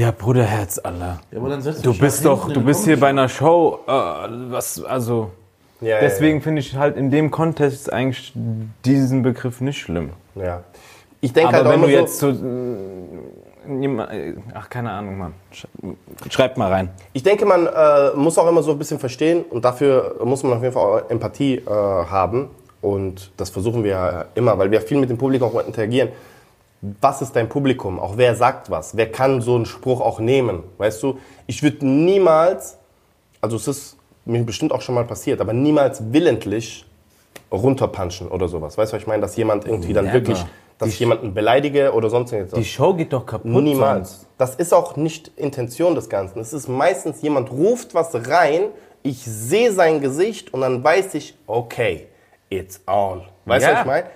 Ja, Bruderherz, Allah. Ja, aber dann Du bist doch, du bist hier bei einer Show, äh, was, also, Ja, ja, deswegen finde ich halt in dem Kontext eigentlich diesen Begriff nicht schlimm. Ja. ja. Ich denke halt auch wenn du jetzt so, so, äh, äh, ach, keine Ahnung, Mann. Sch- Schreibt mal rein. ich denke, man äh, muss auch immer so ein bisschen verstehen und dafür muss man auf jeden Fall auch Empathie äh, haben. Und das versuchen wir ja immer, weil wir viel mit dem Publikum auch interagieren. Was ist dein Publikum? Auch wer sagt was? Wer kann so einen Spruch auch nehmen? Weißt du, ich würde niemals, also es ist mir bestimmt auch schon mal passiert, aber niemals willentlich runterpunchen oder sowas. Weißt du, was ich meine? Dass jemand irgendwie dann Never. wirklich, dass ich jemanden beleidige oder sonst irgendwas. Die Show geht doch kaputt. Niemals. sonst. Das ist auch nicht Intention des Ganzen. Es ist meistens, jemand ruft was rein, ich sehe sein Gesicht und dann weiß ich, okay, it's on. Weißt du, Ja. was ich meine?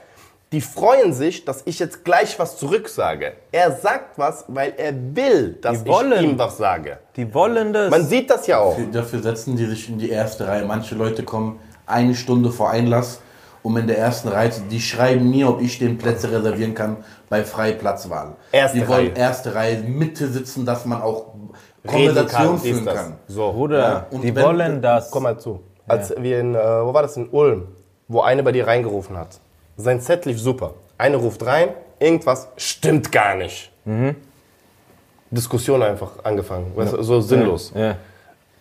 Die freuen sich, dass ich jetzt gleich was zurücksage. Er sagt was, weil er will, dass Die wollen. ich ihm was sage. Die wollen das. Man sieht das ja auch. Dafür setzen die sich in die erste Reihe. Manche Leute kommen eine Stunde vor Einlass, um in der ersten Reihe zu. Die schreiben mir, ob ich den Plätze reservieren kann bei Freiplatzwahl. Erste die wollen Reihe. erste Reihe, Mitte sitzen, dass man auch Konversation kann, führen das. kann. So. Bruder, Ja, und die wenn- wollen das. Komm mal zu. Als wir in, äh, wo war das, in Ulm, wo eine bei dir reingerufen hat. Sein Set lief super. Eine ruft rein, irgendwas stimmt gar nicht. Diskussion einfach angefangen. Weißt du, so sinnlos. Ja.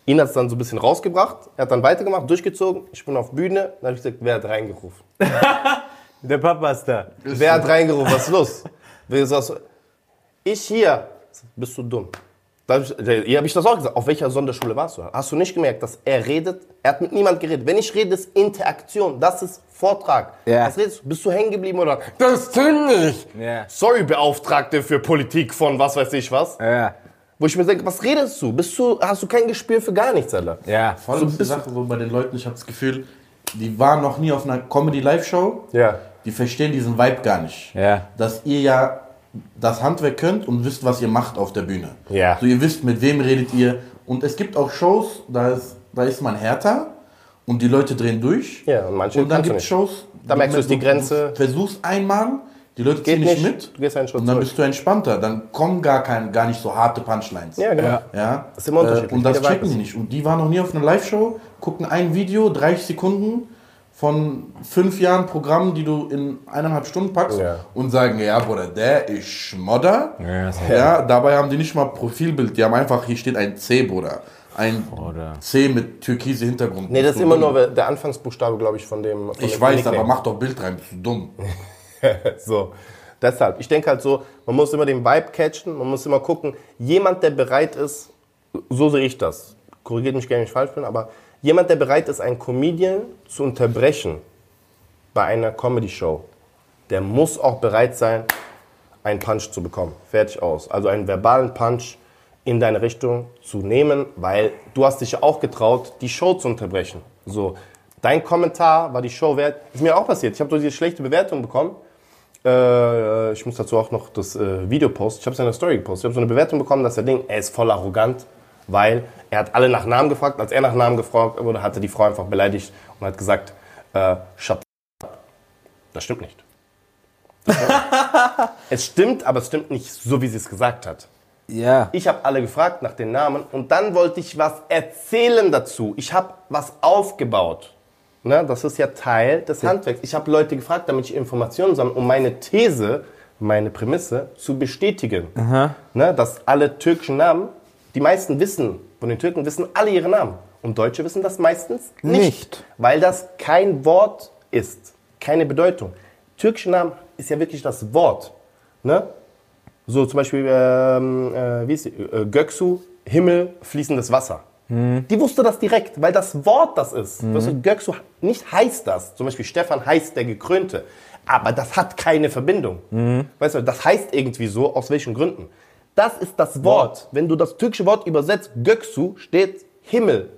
Ihn hat es dann so ein bisschen rausgebracht, er hat dann weitergemacht, durchgezogen. Ich bin auf Bühne, dann habe ich gesagt, wer hat reingerufen? Der Papa ist da. Wer hat reingerufen? Was ist los? Ich hier. Bist du dumm? Da habe ich, ich das auch gesagt. Auf welcher Sonderschule warst du? Hast du nicht gemerkt, dass er redet? Er hat mit niemand geredet. Wenn ich rede, ist Interaktion. Das ist Vortrag. Ja. Was redest du? Bist du hängen geblieben oder? Das stimmt nicht. Ja. Sorry, Beauftragte für Politik von was weiß ich was. Ja. Wo ich mir denke, was redest du? Bist du? Hast du kein Gespür für gar nichts, Alter? Ja. Vor allem ist die Sache so bei den Leuten, ich habe das Gefühl, die waren noch nie auf einer Comedy-Live-Show. Ja. Die verstehen diesen Vibe gar nicht. Ja. Dass ihr ja das Handwerk könnt und wisst, was ihr macht auf der Bühne. Ja. So, ihr wisst, mit wem redet ihr. Und es gibt auch Shows, da ist, da ist man härter und die Leute drehen durch. Ja, und manche Und dann gibt es. Shows, Da merkst du, ist die Grenze- Du versuchst einmal, die Leute Geht ziehen nicht mit. Du gehst einen Schritt und dann zurück. bist du entspannter. Dann kommen gar, kein, gar nicht so harte Punchlines. Ja, genau. Ja. Ja. Das ist immer unterschiedlich. Äh, und das checken die nicht. Und die waren noch nie auf einer Live-Show, gucken ein Video, 30 Sekunden von fünf Jahren Programm, die du in eineinhalb Stunden packst Ja. und sagen, ja, Bruder, der ist Schmodder. Ja, Ja, dabei haben die nicht mal Profilbild, die haben einfach, hier steht ein C, Bruder. Ein Bruder. C mit türkise Hintergrund. Nee, das ist immer dumm? nur der Anfangsbuchstabe, glaube ich, von dem. Von Ich dem weiß, Nickname. aber mach doch Bild rein, bist du dumm. so. Deshalb, ich denke halt so, man muss immer den Vibe catchen, man muss immer gucken, jemand, der bereit ist, so sehe ich das, korrigiert mich gerne, wenn ich falsch bin, aber jemand, der bereit ist, einen Comedian zu unterbrechen bei einer Comedy-Show, der muss auch bereit sein, einen Punch zu bekommen. Fertig aus. Also einen verbalen Punch in deine Richtung zu nehmen, weil du hast dich ja auch getraut, die Show zu unterbrechen. So, dein Kommentar war die Show wert. Ist mir auch passiert. Ich habe so diese schlechte Bewertung bekommen. Äh, ich muss dazu auch noch das äh, Video posten. Ich habe es in der Story gepostet. Ich habe so eine Bewertung bekommen, dass der Ding, er ist voll arrogant, weil er hat alle nach Namen gefragt. Als er nach Namen gefragt wurde, hatte die Frau einfach beleidigt und hat gesagt, äh, shut. Das stimmt nicht. es stimmt, aber es stimmt nicht so, wie sie es gesagt hat. Ja. Ich habe alle gefragt nach den Namen und dann wollte ich was erzählen dazu. Ich habe was aufgebaut. Ne, das ist ja Teil des Handwerks. Ich habe Leute gefragt, damit ich Informationen sammle, um meine These, meine Prämisse zu bestätigen. Ne, dass alle türkischen Namen, die meisten wissen, von den Türken wissen alle ihre Namen. Und Deutsche wissen das meistens nicht, Nicht. weil das kein Wort ist, keine Bedeutung. Türkische Namen ist ja wirklich das Wort. Ne? So zum Beispiel, ähm, äh, wie ist die? Äh, Göksu, Himmel, fließendes Wasser. Die wusste das direkt, weil das Wort das ist. Weißt du, Göksu nicht heißt das. Zum Beispiel Stefan heißt der Gekrönte. Aber das hat keine Verbindung. Weißt du, das heißt irgendwie so, aus welchen Gründen. Das ist das Wort. Wenn du das türkische Wort übersetzt, Göksu steht Himmel.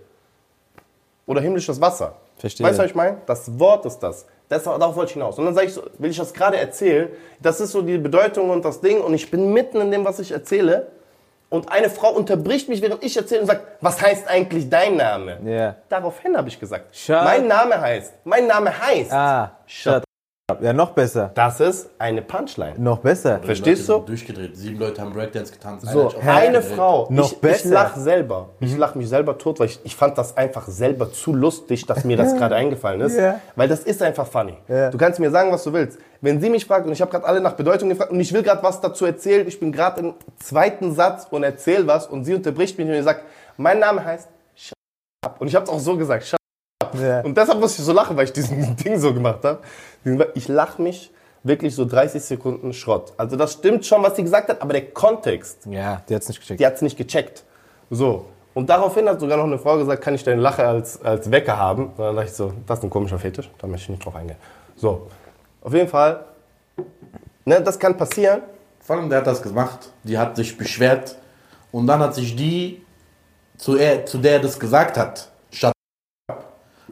Oder himmlisches Wasser. Verstehe. Weißt du, was ich meine? Das Wort ist das. das darauf wollte ich hinaus. Und dann sage ich so, will ich das gerade erzählen, das ist so die Bedeutung und das Ding und ich bin mitten in dem, was ich erzähle und eine Frau unterbricht mich, während ich erzähle und sagt, was heißt eigentlich dein Name? Ja. Daraufhin habe ich gesagt, Shut- mein Name heißt, mein Name heißt. Ah, shut. Ja, noch besser. Das ist eine Punchline. Noch besser. Verstehst Leute du? sind Durchgedreht. Sieben Leute haben Breakdance getanzt. So, eine. Frau. Noch ich, ich besser. lache selber. Ich lache mich selber tot, weil ich, ich fand das einfach selber zu lustig, dass mir das gerade eingefallen ist. Ja. Weil das ist einfach funny. Ja. Du kannst mir sagen, was du willst. Wenn sie mich fragt und ich habe gerade alle nach Bedeutung gefragt und ich will gerade was dazu erzählen, ich bin gerade im zweiten Satz und erzähl was und sie unterbricht mich und sagt, mein Name heißt up. Und ich habe es auch so gesagt, Shut Ja. und deshalb muss ich so lachen, weil ich diesen Ding so gemacht habe. Ich lache mich wirklich so 30 Sekunden Schrott. Also das stimmt schon, was sie gesagt hat, aber der Kontext, Ja, die hat's nicht gecheckt. die hat es nicht gecheckt. So. Und daraufhin hat sogar noch eine Frau gesagt, kann ich deine Lache als, als Wecker haben? Und dann dachte ich so, das ist ein komischer Fetisch, da möchte ich nicht drauf eingehen. So. Auf jeden Fall, ne, das kann passieren. Vor allem, der hat das gemacht. Die hat sich beschwert. Und dann hat sich die, zu, er, zu der er das gesagt hat,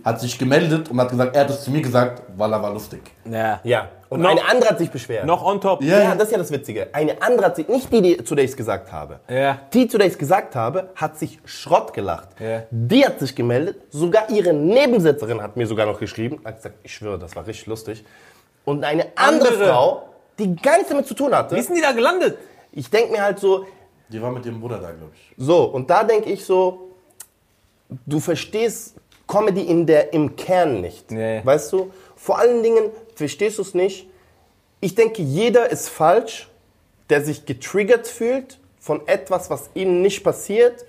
hat sich gemeldet und hat gesagt, er hat es zu mir gesagt, weil er war lustig. Ja. Ja. Und Noch- eine andere hat sich beschwert. Noch on top. Ja, das ist ja das Witzige. Eine andere hat sich, nicht die, die zu der ich es gesagt habe. Ja. Die, zu der ich es gesagt habe, hat sich Schrott gelacht. Ja. Die hat sich gemeldet. Sogar ihre Nebensitzerin hat mir sogar noch geschrieben. Hat gesagt, ich schwöre, das war richtig lustig. Und eine andere, Andere. Frau, die gar nichts damit zu tun hatte. Wie sind die da gelandet? Ich denke mir halt so, Die war mit ihrem Bruder da, glaube ich. so, und da denke ich so, du verstehst Comedy in der, im Kern nicht. Nee. Weißt du? Vor allen Dingen verstehst du es nicht. Ich denke, jeder ist falsch, der sich getriggert fühlt von etwas, was ihm nicht passiert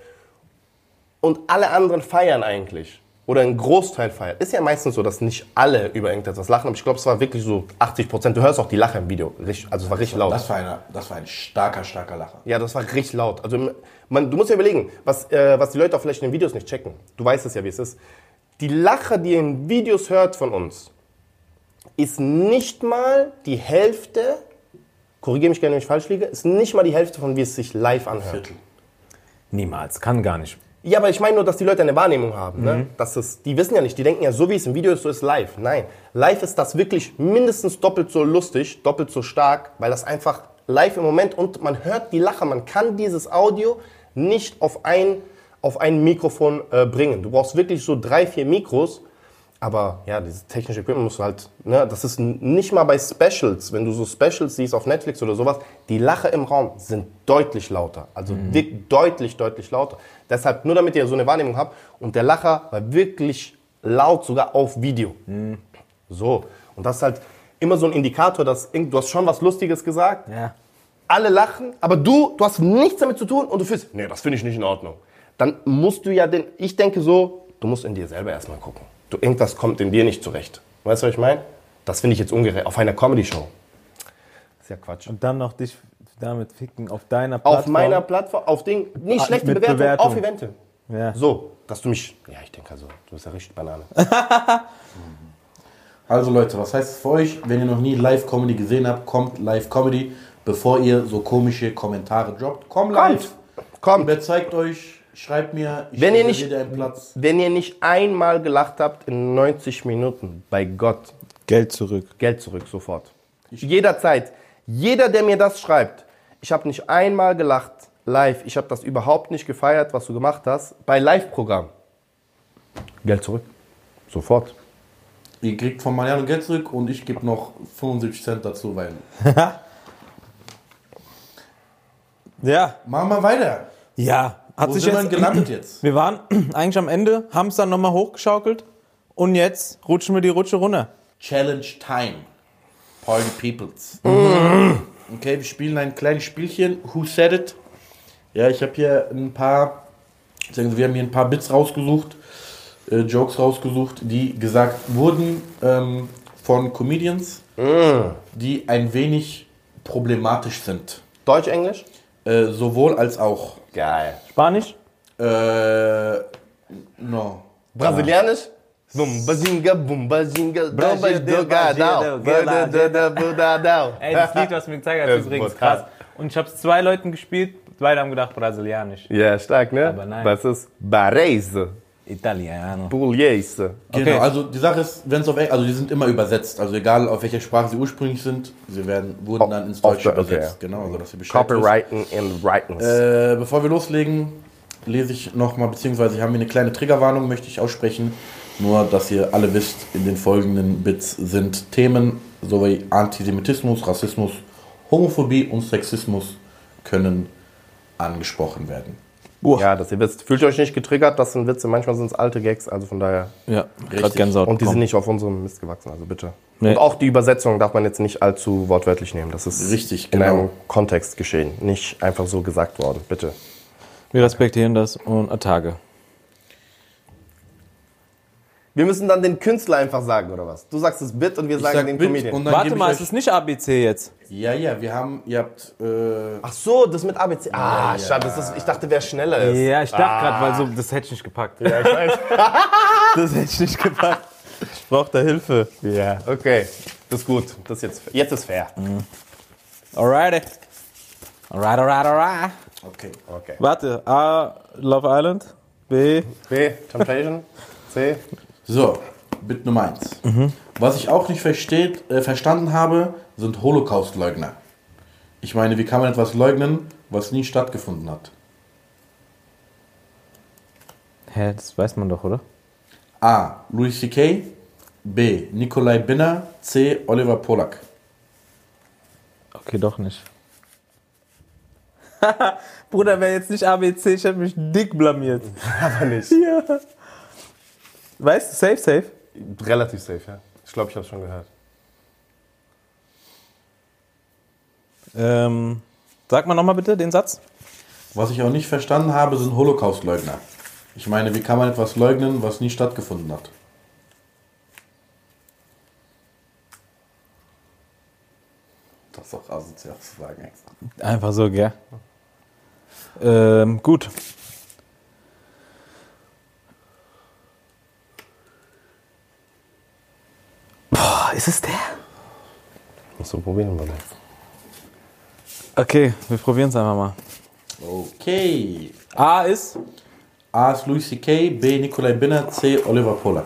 und alle anderen feiern eigentlich. Oder ein Großteil feiert. Ist ja meistens so, dass nicht alle über irgendetwas lachen, aber ich glaube, es war wirklich so 80 Prozent. Du hörst auch die Lache im Video. Also es war richtig laut. Das war, eine, das war ein starker, starker Lacher. Ja, das war richtig laut. Also man, du musst dir überlegen, was, äh, was die Leute auch vielleicht in den Videos nicht checken. Du weißt es ja, wie es ist. Die Lache, die ihr in Videos hört von uns, ist nicht mal die Hälfte, korrigiere mich gerne, wenn ich falsch liege, ist nicht mal die Hälfte von wie es sich live anhört. Viertel. Niemals, kann gar nicht. Ja, aber ich meine nur, dass die Leute eine Wahrnehmung haben. Ne? Dass es, die wissen ja nicht, die denken ja, so wie es im Video ist, so ist live. Nein, live ist das wirklich mindestens doppelt so lustig, doppelt so stark, weil das einfach live im Moment und man hört die Lache. Man kann dieses Audio nicht auf ein, auf ein Mikrofon äh, bringen. Du brauchst wirklich so drei, vier Mikros. Aber ja, dieses technische Equipment musst du halt, ne, das ist nicht mal bei Specials, wenn du so Specials siehst auf Netflix oder sowas, die Lache im Raum sind deutlich lauter. Also wirklich deutlich, deutlich lauter. Deshalb, nur damit ihr so eine Wahrnehmung habt. Und der Lacher war wirklich laut, sogar auf Video. Mhm. So. Und das ist halt immer so ein Indikator, dass du hast schon was Lustiges gesagt, Ja. alle lachen, aber du, du hast nichts damit zu tun und du fühlst, nee, das finde ich nicht in Ordnung. Dann musst du ja den, ich denke so, du musst in dir selber erstmal gucken. Du, irgendwas kommt in dir nicht zurecht. Weißt du, was ich meine? Das finde ich jetzt ungerecht. Auf einer Comedy-Show. Ist ja Quatsch. Und dann noch dich damit ficken auf deiner Plattform. Auf meiner Plattform, auf Ding, nicht Ah, schlechte Bewertung, Bewertung. auf Evente. Ja. So, dass du mich, ja, ich denke also, du bist ja richtig Banane. Also Leute, was heißt es für euch? Wenn ihr noch nie Live-Comedy gesehen habt, kommt Live-Comedy, bevor ihr so komische Kommentare droppt. Komm live. Kommt. Überzeugt euch, schreibt mir, ich Wenn ihr nicht- einen Platz. Wenn ihr nicht einmal gelacht habt in 90 Minuten, bei Gott, Geld zurück. Geld zurück, sofort. Jederzeit. Jeder, der mir das schreibt, ich habe nicht einmal gelacht, live, ich habe das überhaupt nicht gefeiert, was du gemacht hast, bei Live-Programm. Geld zurück. Sofort. Ihr kriegt von Mariano Geld zurück und ich gebe noch 75 Cent dazu, weil. Ja. Machen wir weiter. Ja. Hat Wo sich sind wir jetzt gelandet jetzt? Wir waren eigentlich am Ende, haben es dann nochmal hochgeschaukelt und jetzt rutschen wir die Rutsche runter. Challenge Time. Party Peoples. Mhm. Okay, wir spielen ein kleines Spielchen. Who said it? Ja, ich habe hier ein paar, wir haben hier ein paar Bits rausgesucht, äh, Jokes rausgesucht, die gesagt wurden ähm, von Comedians, Mhm. die ein wenig problematisch sind. Deutsch, Englisch? Äh, sowohl als auch. Geil. Spanisch? Äh, no. Brasilianisch? Bumbazinga, bumbazinga, Brasil, dumbadogadau, Brasil, badadadabudadau. Ey, das Lied, was du mir gezeigt hast, ist übrigens krass. Und ich habe es zwei Leuten gespielt, beide haben gedacht brasilianisch. Ja, stark, ne? Aber nein. Das ist Barese, Italiano. Pugliese. Genau, Okay. also die Sache ist, wenn es auf Englisch, also die sind immer übersetzt, also egal auf welcher Sprache sie ursprünglich sind, sie werden, wurden dann ins Deutsche okay. übersetzt. Genau, also dass ihr Bescheid. Copyrighten and Writings. Äh, bevor wir loslegen, lese ich nochmal, beziehungsweise haben wir eine kleine Triggerwarnung, möchte ich aussprechen. Nur, dass ihr alle wisst, in den folgenden Bits sind Themen sowie Antisemitismus, Rassismus, Homophobie und Sexismus können angesprochen werden. Ja, dass ihr wisst. Fühlt ihr euch nicht getriggert, das sind Witze, manchmal sind es alte Gags, also von daher. Ja, gerade Gänsehaut. Und die sind nicht auf unserem Mist gewachsen, also bitte. Nee. Und auch die Übersetzung darf man jetzt nicht allzu wortwörtlich nehmen. Das ist Richtig, in genau. einem Kontext geschehen, nicht einfach so gesagt worden, bitte. Wir respektieren das und Tage. Wir müssen dann den Künstler einfach sagen, oder was? Du sagst das Bit und wir sagen sag den Bit Comedian. und dann Warte gebe mal, ich ist euch, es nicht ABC jetzt? Ja, ja, wir haben, ihr habt, äh, Ach so, das mit ABC. Ah, ja. schade, das ist, ich dachte, wer schneller ist. Ja, ich dachte gerade, weil so, das hätte ich nicht gepackt. Ja, ich weiß. Das hätte ich nicht gepackt. Ich brauche da Hilfe. ja, okay. Das ist gut. Das ist jetzt, jetzt ist fair. Alrighty. Alright, alright, alright. okay. Okay. Warte, A, Love Island. B, B, Temptation. C. So, Bit Nummer 1. Was ich auch nicht versteht, äh, verstanden habe, sind Holocaust-Leugner. Ich meine, wie kann man etwas leugnen, was nie stattgefunden hat? Hä, das weiß man doch, oder? A. Louis C.K. B. Nikolai Binner. C. Oliver Polak. Okay, doch nicht. Bruder, wäre jetzt nicht ABC, ich hätte mich dick blamiert. Aber nicht. Ja. Weißt du, safe, safe. Relativ safe, ja. Ich glaube, ich habe es schon gehört. Ähm, sag mal nochmal bitte den Satz. Was ich auch nicht verstanden habe, sind Holocaust-Leugner. Ich meine, wie kann man etwas leugnen, was nie stattgefunden hat? Das ist auch asozial zu sagen. extra. Einfach so, gell? Ähm, gut. Boah, ist es der? Musst du probieren, Mann. Okay, wir probieren es einfach mal. Okay. A ist. A ist Louis C.K., B. Nikolai Binner, C. Oliver Polak.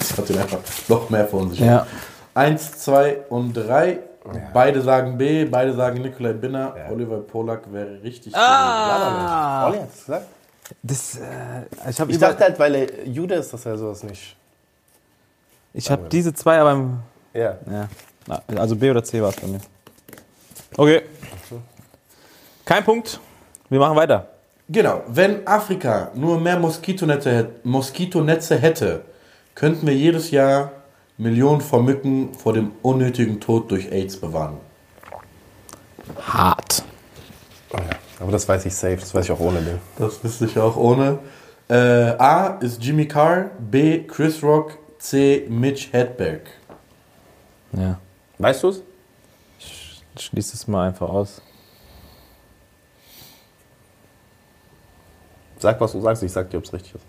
Das hat ihn einfach noch mehr verunsichert. Ja. Eins, zwei und drei. Beide sagen B, beide sagen Nikolai Binner. Oliver Polak wäre richtig. Ah! Olli hat es gesagt. Das, äh, ich habe Ich dachte halt, weil er Jude ist, dass er sowas nicht. ich hab diese zwei, aber im, Ja. ja. Also B oder C war es bei mir. Okay. Kein Punkt. Wir machen weiter. Genau, wenn Afrika nur mehr Moskitonetze, Moskitonetze hätte, könnten wir jedes Jahr Millionen von Mücken vor dem unnötigen Tod durch AIDS bewahren. Hart. Oh ja. Aber das weiß ich safe, das weiß ich auch ohne den. Das wüsste ich auch ohne. Äh, A ist Jimmy Carr, B Chris Rock, C Mitch Hedberg. Ja. Weißt du es? Schließ es mal einfach aus. Sag, was du sagst, ich sag dir, ob es richtig ist.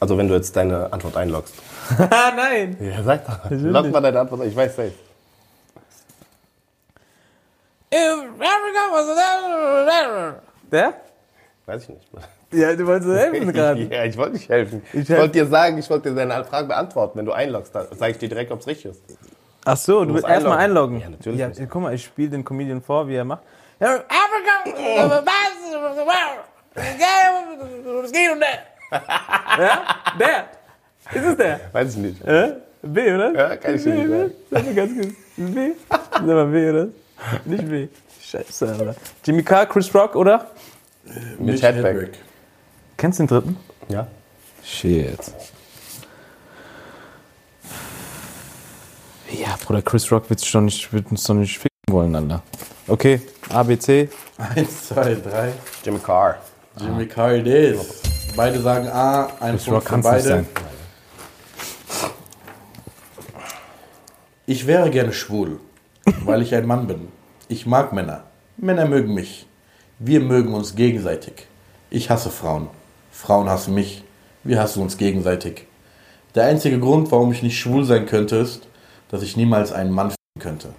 Also wenn du jetzt deine Antwort einloggst. Ah, nein! Ja, sag doch. Log mal deine Antwort ein, ich weiß safe. Der? Weiß ich nicht. Ja, du wolltest helfen Ja, ich wollte nicht helfen. Ich, helf- wollte dir sagen, ich wollte dir deine Frage beantworten. Wenn du einloggst, dann sage ich dir direkt, ob es richtig ist. Ach so, du musst willst erstmal einloggen. Ja, natürlich Ja, guck mal, ich spiele den Comedian vor, wie er macht. Ja, der. Ist es der? Weiß ich nicht. Äh? B, oder? Ja, kann ich nicht. Sag mal ganz kurz. B? Sag mal B, oder? Nicht B. Scheiße, Alter. Jimmy Carr, Chris Rock, oder? Mitch Hedberg. Kennst du den dritten? Ja. Shit. Ja, Bruder, Chris Rock wird, sich doch nicht, wird uns doch nicht ficken wollen, Alter. Okay, A, B, C. Eins, zwei, drei. Jimmy Carr. Jimmy Carr it is. Beide sagen A, ein Chris Punkt Rock für beide. sein. Ich wäre gerne schwul, weil ich ein Mann bin. Ich mag Männer. Männer mögen mich. Wir mögen uns gegenseitig. Ich hasse Frauen. Frauen hassen mich. Wir hassen uns gegenseitig. Der einzige Grund, warum ich nicht schwul sein könnte, ist, dass ich niemals einen Mann finden könnte.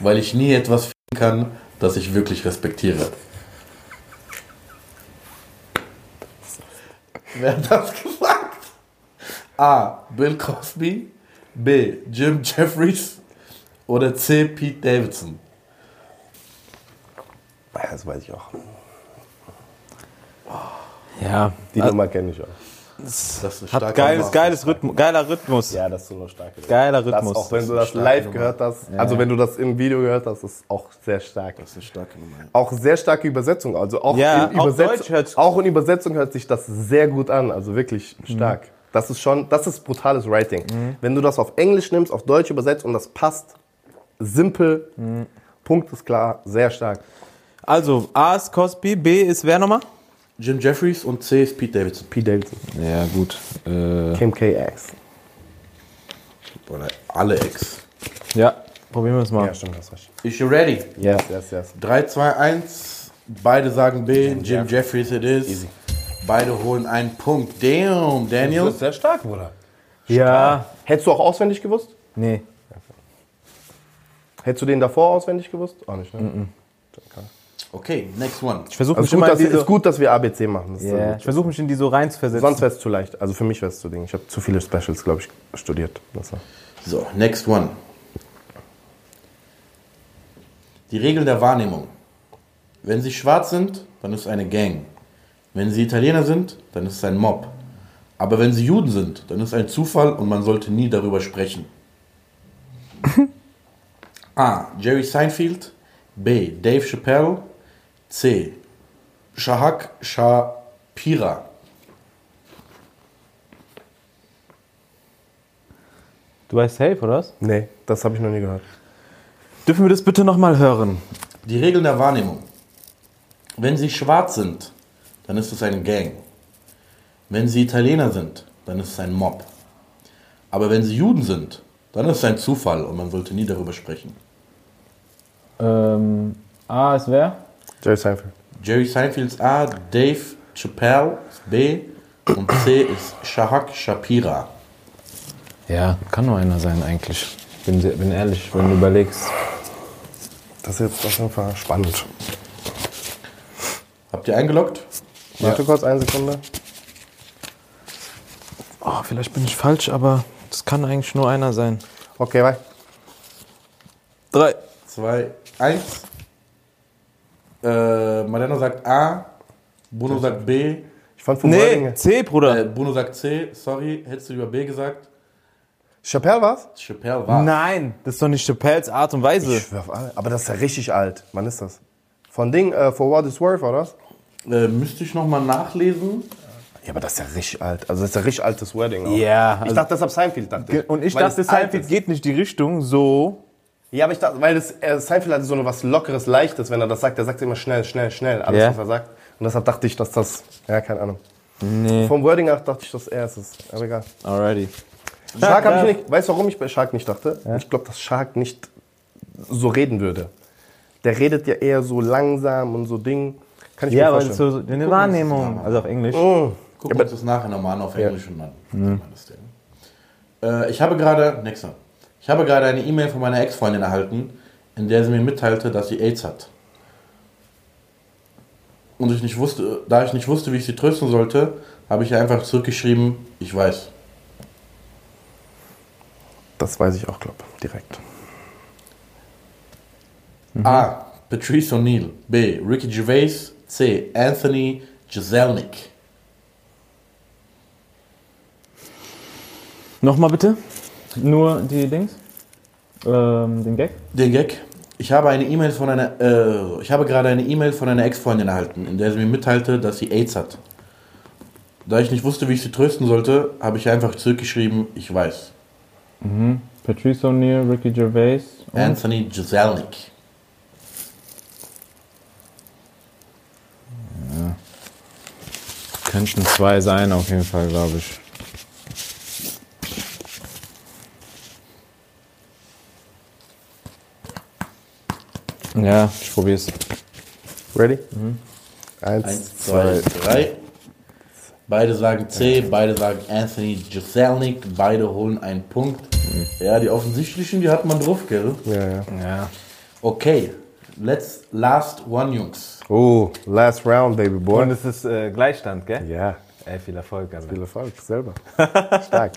Weil ich nie etwas finden kann, das ich wirklich respektiere. Wer hat das gesagt? A. Bill Cosby. B. Jim Jeffries. Oder C. Pete Davidson. Ja, Das weiß ich auch. Ja, Die Nummer kenne ich auch. Das ist eine hat starke geiles, Nummer. geiles Rhythmus, geiler Rhythmus. Ja, das ist so eine starke. Geiler Das, Rhythmus. auch wenn du das live Nummer. gehört hast, also wenn du das im Video gehört hast, ist auch sehr stark. Das ist eine starke Nummer. Auch sehr starke Übersetzung. Also auch, Ja, in, auch Übersetz auch in Übersetzung hört sich das sehr gut an. Also wirklich stark. Das ist schon, das ist brutales Writing. Wenn du das auf Englisch nimmst, auf Deutsch übersetzt und das passt, simpel, Punkt ist klar, sehr stark. Also, A ist Cosby, B ist wer nochmal? Jim Jeffries und C ist Pete Davidson. P. Davidson. Ja, gut. Äh, Kim KX. Oder alle Ex. ja, probieren wir es mal. Ja, stimmt, hast recht. Is you ready? Yes, yes, yes. 3, 2, 1. Beide sagen B. Jim, Jeffries it is. Easy. Beide holen einen Punkt. Damn, Daniel. sehr stark, Bruder. Ja. Hättest du auch auswendig gewusst? Nee. Hättest du den davor auswendig gewusst? Auch nicht, ne? Okay, next one. Ich versuche Also gut, dass, die so, ist gut, dass wir ABC machen. Das gut. ich versuche mich in die so reinzuversetzen. Sonst wäre es zu leicht. Also für mich wäre es zu Ding. Ich habe zu viele Specials, glaube ich, studiert. Das war- So, next one. Die Regeln der Wahrnehmung. Wenn sie schwarz sind, dann ist es eine Gang. Wenn sie Italiener sind, dann ist es ein Mob. Aber wenn sie Juden sind, dann ist es ein Zufall und man sollte nie darüber sprechen. A. Jerry Seinfeld. B. Dave Chappelle. C. Shahak Shapira. Du weißt safe, oder was? Nee, das habe ich noch nie gehört. Dürfen wir das bitte nochmal hören? Die Regeln der Wahrnehmung. Wenn sie schwarz sind, dann ist es eine Gang. Wenn sie Italiener sind, dann ist es ein Mob. Aber wenn sie Juden sind, dann ist es ein Zufall und man sollte nie darüber sprechen. Ähm, A ist wer? Jerry Seinfeld. Jerry Seinfelds A, Dave Chappelle ist B und C ist Shahak Shapira. Ja, kann nur einer sein eigentlich. Bin, sehr- bin ehrlich, wenn du überlegst. Das ist jetzt auf jeden Fall spannend. Habt ihr eingeloggt? Warte kurz, eine Sekunde. Oh, vielleicht bin ich falsch, aber das kann eigentlich nur einer sein. Okay, weiter. Drei. 2, 1. Äh, Mariano sagt A, Bruno sagt B, Ich fand vom Nee, Wording- C, Bruder. äh, Bruno sagt C, sorry, hättest du über B gesagt? Chappelle war's? Chappelle war. Nein, das ist doch nicht Chappelles Art und Weise. Ich schwör auf alle. Aber das ist ja richtig alt. Wann ist das? Von Ding, äh, For What Is Worth, oder was? Äh, müsste ich nochmal nachlesen. Ja, aber das ist ja richtig alt. Also das ist ja richtig altes Wording. Auch. Ja, Ich also- dachte deshalb Seinfeld, dachte ich. Und ich Weil dachte, Seinfeld ist. geht nicht die Richtung so. Ja, aber ich dachte, weil das, äh, Seinfeld hatte so eine was Lockeres, Leichtes, wenn er das sagt. Er sagt immer schnell, schnell, schnell, alles, Ja. was er sagt. Und deshalb dachte ich, dass das, ja, keine Ahnung. Nee. Vom Wording nach dachte ich, dass er es ist. Aber egal. Alrighty. Shark Ja, habe ich nicht, weißt du, warum ich bei Shark nicht dachte? Ich glaube, dass Shark nicht so reden würde. Der redet ja eher so langsam und so Ding. Kann ich Ja, mir aber vorstellen. so eine Wahrnehmung, also auf Englisch. Gucken wir uns das nachher nochmal an auf Englisch und dann. das Ding. Äh, ich habe gerade, nächster. Ich habe gerade eine E-Mail von meiner Ex-Freundin erhalten, in der sie mir mitteilte, dass sie AIDS hat. Und ich nicht wusste, da ich nicht wusste, wie ich sie trösten sollte, habe ich ihr einfach zurückgeschrieben, ich weiß. Das weiß ich auch, glaube direkt. A. Patrice O'Neill. B. Ricky Gervais. C. Anthony Jeselnik. Nochmal bitte. Nur die Dings. Ähm, den Gag. Den Gag. Ich habe eine E-Mail von einer, äh, ich habe gerade eine E-Mail von einer Ex-Freundin erhalten, in der sie mir mitteilte, dass sie AIDS hat. Da ich nicht wusste, wie ich sie trösten sollte, habe ich einfach zurückgeschrieben, ich weiß. Patrice O'Neill, Ricky Gervais. Anthony Jeselnik. Könnten zwei sein, auf jeden Fall, glaube ich. Ja, ich probier's. Ready? Eins, Eins, zwei, zwei. drei. Beide sagen C, beide sagen Anthony Jeselnik, beide holen einen Punkt. Ja, die offensichtlichen, die hat man drauf, gell? Ja, ja. Ja. Okay, let's last one, Jungs. Oh, last round, baby boy. Und es ist äh, Gleichstand, gell? ja, Ey, viel Erfolg, Alter. viel Erfolg, selber. Stark.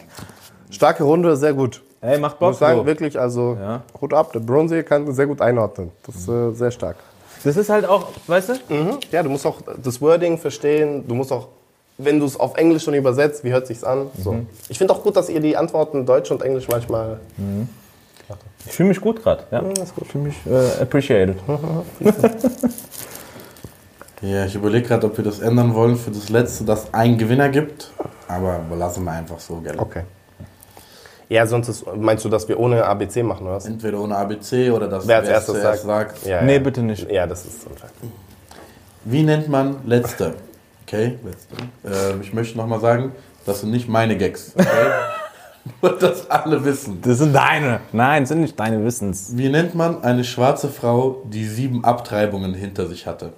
Starke Runde, sehr gut. Ey, macht Ich Bock. muss sagen, so. wirklich, also Ja. Hut ab, der Bronze kann sehr gut einordnen. Das ist äh, sehr stark. Das ist halt auch, weißt du? Mhm. Ja, du musst auch das Wording verstehen. Du musst auch, wenn du es auf Englisch schon übersetzt, wie hört sich's an? So. Ich finde auch gut, dass ihr die Antworten Deutsch und Englisch manchmal. Ich fühle mich gut gerade. Ja, ist gut. Ich fühle mich äh, appreciated. Ja, ich überlege gerade, ob wir das ändern wollen für das letzte, dass ein Gewinner gibt. Aber lassen wir einfach so, gell? Okay. Ja, sonst ist, meinst du, dass wir ohne ABC machen, oder was? Entweder ohne ABC oder dass Wer als erstes es sagt. sagt. Ja, Nee, ja. bitte nicht. Ja, das ist unfair. Wie nennt man letzte? Okay, letzte. Ähm, ich möchte nochmal sagen, das sind nicht meine Gags. Okay? Nur, dass alle wissen. Das sind deine. Nein, das sind nicht deine Wissens. Wie nennt man eine schwarze Frau, die sieben Abtreibungen hinter sich hatte?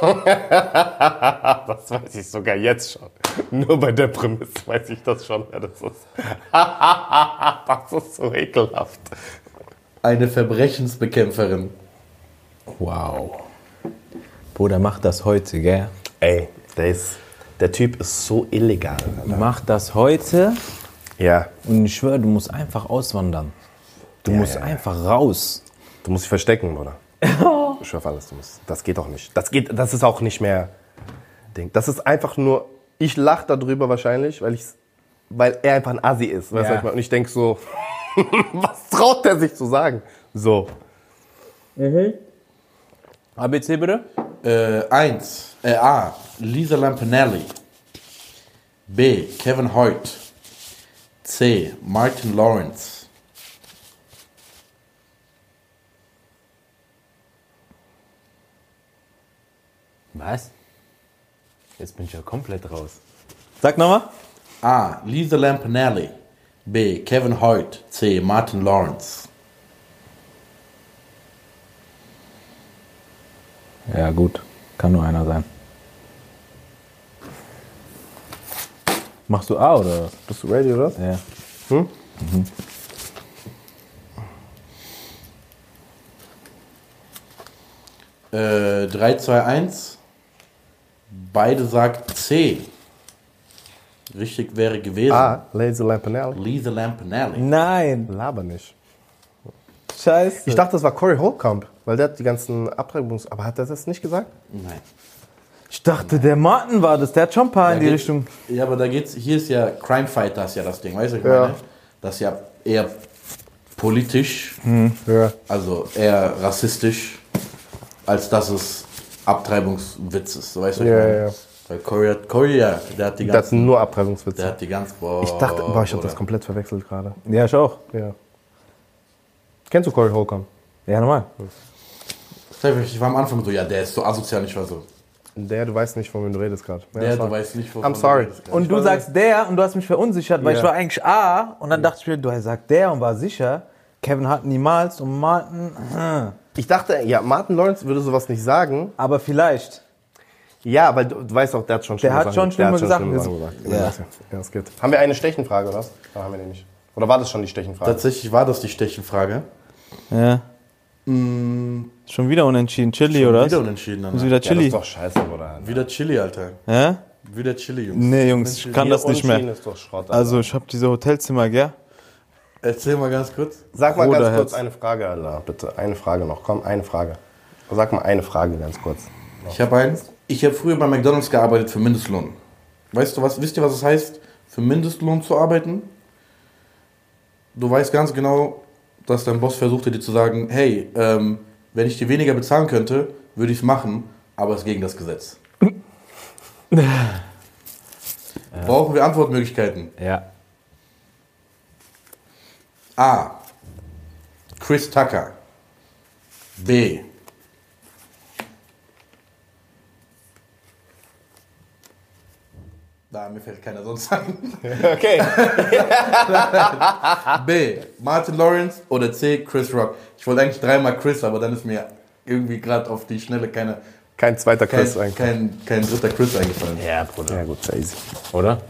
Das weiß ich sogar jetzt schon. Nur bei der Prämisse weiß ich das schon, wer das ist. das ist so ekelhaft. Eine Verbrechensbekämpferin. Wow. Bruder, mach das heute, gell? Ey, der, ist, der Typ ist so illegal. Alter. Mach das heute Ja, und ich schwöre, du musst einfach auswandern. Du musst ja, ja. einfach raus. du musst dich verstecken, oder? Ich auf alles, du musst. Das geht doch nicht. Das, geht, das ist auch nicht mehr Ding. Das ist einfach nur, ich lache darüber wahrscheinlich, weil, ich's, weil er einfach ein Assi ist. Weißt du, Ja. ich meine? Und ich denke so, was traut der sich zu sagen? So. ABC bitte? Äh, eins. Äh, A. Lisa Lampanelli. B. Kevin Hoyt. C. Martin Lawrence. Was? Jetzt bin ich ja komplett raus. Sag nochmal. A. Lisa Lampanelli. B. Kevin Hoyt. C. Martin Lawrence. Ja, gut. Kann nur einer sein. Machst du A oder? Bist du ready, oder? Ja. Äh, 3, 2, 1. Beide sagt C. Richtig wäre gewesen. Ah, Lazy Lampanelli. Lisa Lampanelli. Nein. Laber nicht. Scheiße. Ich dachte, das war Corey Holcomb, weil der hat die ganzen Abtreibungs... Aber hat er das nicht gesagt? Nein. ich dachte, der Martin war das. Der hat schon ein paar in die Da Richtung. Ja, aber da geht's, hier ist ja Crime Fighters ja das Ding, weißt du, ich Ja. meine? Das ist ja eher politisch, Ja. also eher rassistisch, als dass es Abtreibungswitzes. So weißt du, was Ja, ich meine? ja, ja. Weil Corey, hat- Corey, ja, der hat die Das ganzen, sind nur der Abtreibungswitze. hat die ganz, boah. Ich dachte, boah, ich hab das komplett verwechselt gerade. Ja, ich auch. Ja. Kennst du Corey Holcomb? Ja, normal. Ich war am Anfang so, ja, der ist so asozial, ich war so. Der, du weißt nicht, von wem du redest gerade. Ja, Der, das du war- weißt nicht, wovon I'm sorry. du redest. Und du sagst der und du hast mich verunsichert, weil Ja. ich war eigentlich A und dann dachte ich mir, du sagst der und war sicher. Kevin hat niemals und Martin, hm. Ich dachte, ja, Martin Lawrence würde sowas nicht sagen. aber vielleicht. Ja, weil du, du weißt auch, der hat schon schlimme hat Sachen, schon schlimme der Sachen schlimme gesagt. gesagt. Ja. ja, das geht. Haben wir eine Stechenfrage, oder was? Oder haben wir nicht? Oder war das schon die Stechenfrage? Tatsächlich war das die Stechenfrage. Ja. Schon wieder unentschieden. Chili, oder? Wieder was? unentschieden. Ist Alter. wieder ja, das Chili. ist doch scheiße, Bruder. Wieder Chili, Alter. Ja? Wieder Chili, Jungs. Nee, Jungs, ich kann das nicht mehr. Ist doch Schrott. Also, ich habe diese Hotelzimmer, gell? Erzähl mal ganz kurz. Sag mal ganz Bruderherz. kurz eine Frage, Alter. Bitte, eine Frage noch. Komm, eine Frage. Sag mal eine Frage ganz kurz. Ich habe eins. Ich habe früher bei McDonalds gearbeitet für Mindestlohn. Weißt du was? Wisst ihr, was es heißt, für Mindestlohn zu arbeiten? Du weißt ganz genau, dass dein Boss versuchte dir zu sagen, hey, ähm, wenn ich dir weniger bezahlen könnte, würde ich es machen, aber es ist gegen das Gesetz. Brauchen wir Antwortmöglichkeiten? Ja. A. Chris Tucker. B. Da, mir fällt keiner sonst ein. Okay. B. Martin Lawrence oder C. Chris Rock. Ich wollte eigentlich dreimal Chris, aber dann ist mir irgendwie gerade auf die Schnelle keine, Kein zweiter kein, Chris eigentlich. kein, kein dritter Chris eingefallen. Ja, Bruder. Ja, gut, easy. Oder?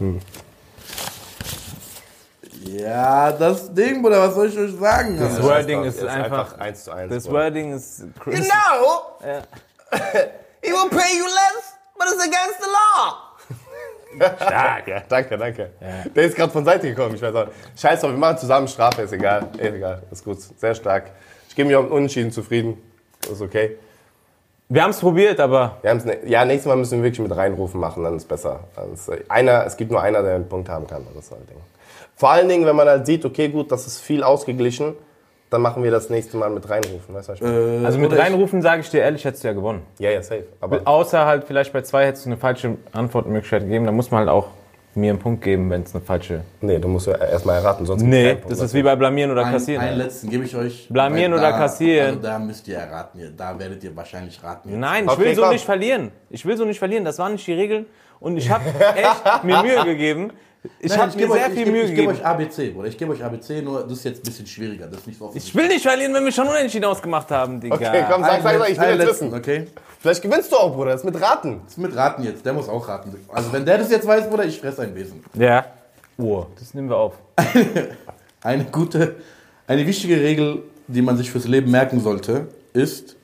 Ja, das Ding, Bruder, was soll ich euch sagen? Das Alter? Wording ist einfach. eins zu eins. Das. Wording ist. Chris. No! He will pay you less, but it's against the law. Stark, ja. Danke, danke. Der ist gerade von Seite gekommen, ich weiß auch. nicht. Scheiß drauf, wir machen zusammen Strafe, ist egal. Ist egal, ist gut. Sehr stark. Ich gebe mich auch mit Unentschieden zufrieden. Ist okay. Wir haben es probiert, aber. Wir haben's ne ja, nächstes Mal müssen wir wirklich mit reinrufen machen, dann ist besser. Dann ist, äh, einer, es gibt nur einer, der einen Punkt haben kann. Das ist halt Ding. Vor allen Dingen, wenn man halt sieht, okay, gut, das ist viel ausgeglichen, dann machen wir das nächste Mal mit reinrufen. Weißt du, was ich meine? Also mit reinrufen, sage ich dir ehrlich, hättest du ja gewonnen. Ja, ja, safe. Aber Außer halt vielleicht bei zwei hättest du eine falsche Antwortmöglichkeit gegeben. Da muss man halt auch mir einen Punkt geben, wenn es eine falsche. nee, du musst ja erstmal erraten, sonst Nee, Punkt. das ist wie bei Blamieren oder Ein, Kassieren. einen letzten gebe ich euch. Blamieren oder da- kassieren? Also da müsst ihr erraten. Da werdet ihr wahrscheinlich raten. jetzt. Nein, ich Okay, will so komm. nicht verlieren. Ich will so nicht verlieren. Das waren nicht die Regeln. Und ich habe echt mir Mühe gegeben. Ich habe mir gebe sehr euch, viel ich gebe, Mühe ich gebe gegeben. euch ABC, Bruder. Ich gebe euch ABC, nur das ist jetzt ein bisschen schwieriger. Das ist nicht so Ich offensichtlich. will nicht verlieren, wenn wir schon unentschieden ausgemacht haben, Digga. Okay, komm, sag, sag, sag, ich will jetzt wissen. okay? Vielleicht gewinnst du auch, Bruder, das ist mit Raten. Das ist mit Raten jetzt. Der muss auch raten. Also wenn der das jetzt weiß, Bruder, ich fresse ein Wesen. Ja. Oh, das nehmen wir auf. Eine gute, eine wichtige Regel, die man sich fürs Leben merken sollte, ist,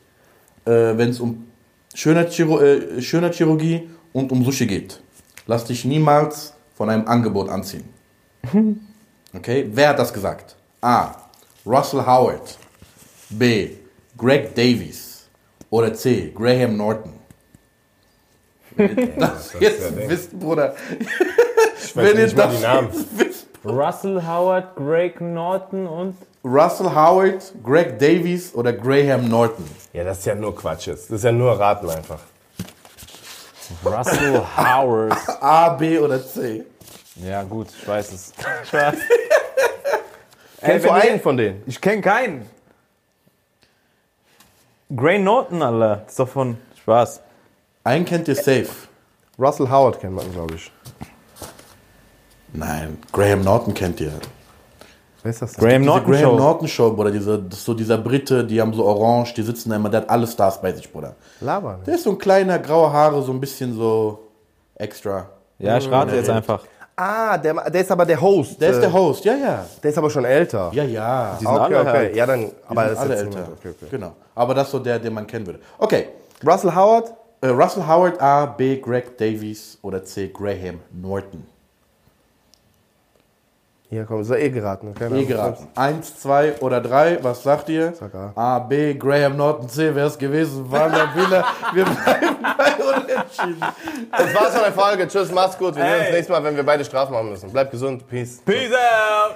äh, wenn es um äh, Schönheitschirurgie und um Sushi geht. Lass dich niemals von einem Angebot anziehen. Okay, wer hat das gesagt? A. Russell Howard. B. Greg Davies. Oder C. Graham Norton. Wenn ihr das jetzt wisst, Bruder. Wenn ihr nicht mal die das Namen. jetzt wisst, Russell Howard, Greg Norton und. Russell Howard, Greg Davies oder Graham Norton? Ja, das ist ja nur Quatsch jetzt. Das ist ja nur Raten einfach. Russell Howard. A, B oder C? Ja, gut, ich weiß es. Ich weiß. Kennst du einen von denen? Ich kenne keinen. Gray Norton, Alter. Das ist doch von Spaß. Einen kennt ihr safe. Russell Howard kennt man, glaube ich. Nein, Graham Norton kennt ihr. Wer ist das denn? Graham Norton Graham Show. Norton Show, Bruder, diese, das ist so dieser Brite, die haben so orange, die sitzen da immer, der hat alle Stars bei sich, Bruder. Laber. Der ist so ein kleiner, graue Haare, so ein bisschen so extra. Ja, ich rate jetzt einfach. Ah, der, der ist aber der Host. Der ist Äh, der Host, ja, ja. Der ist aber schon älter. Ja, ja. sind okay, alle okay. halt. Ja, dann, Die aber sind das ist alle älter. Okay, okay. Genau. Aber das ist so der, den man kennen würde. Okay. Russell Howard? Äh, Russell Howard, A, B, Greg Davies oder C, Graham Norton. Hier, komm, ist ja eh geraten. Keine E Ahnung. geraten. Eins, zwei oder drei, was sagt ihr? Sag A. A, B, Graham Norton, C, wer es gewesen war, der Wiener. Wir bleiben bei Unentschieden. Das war's von der Folge. Tschüss, mach's gut. Wir sehen uns nächstes Mal, wenn wir beide Strafen machen müssen. Bleibt gesund. Peace. Peace out!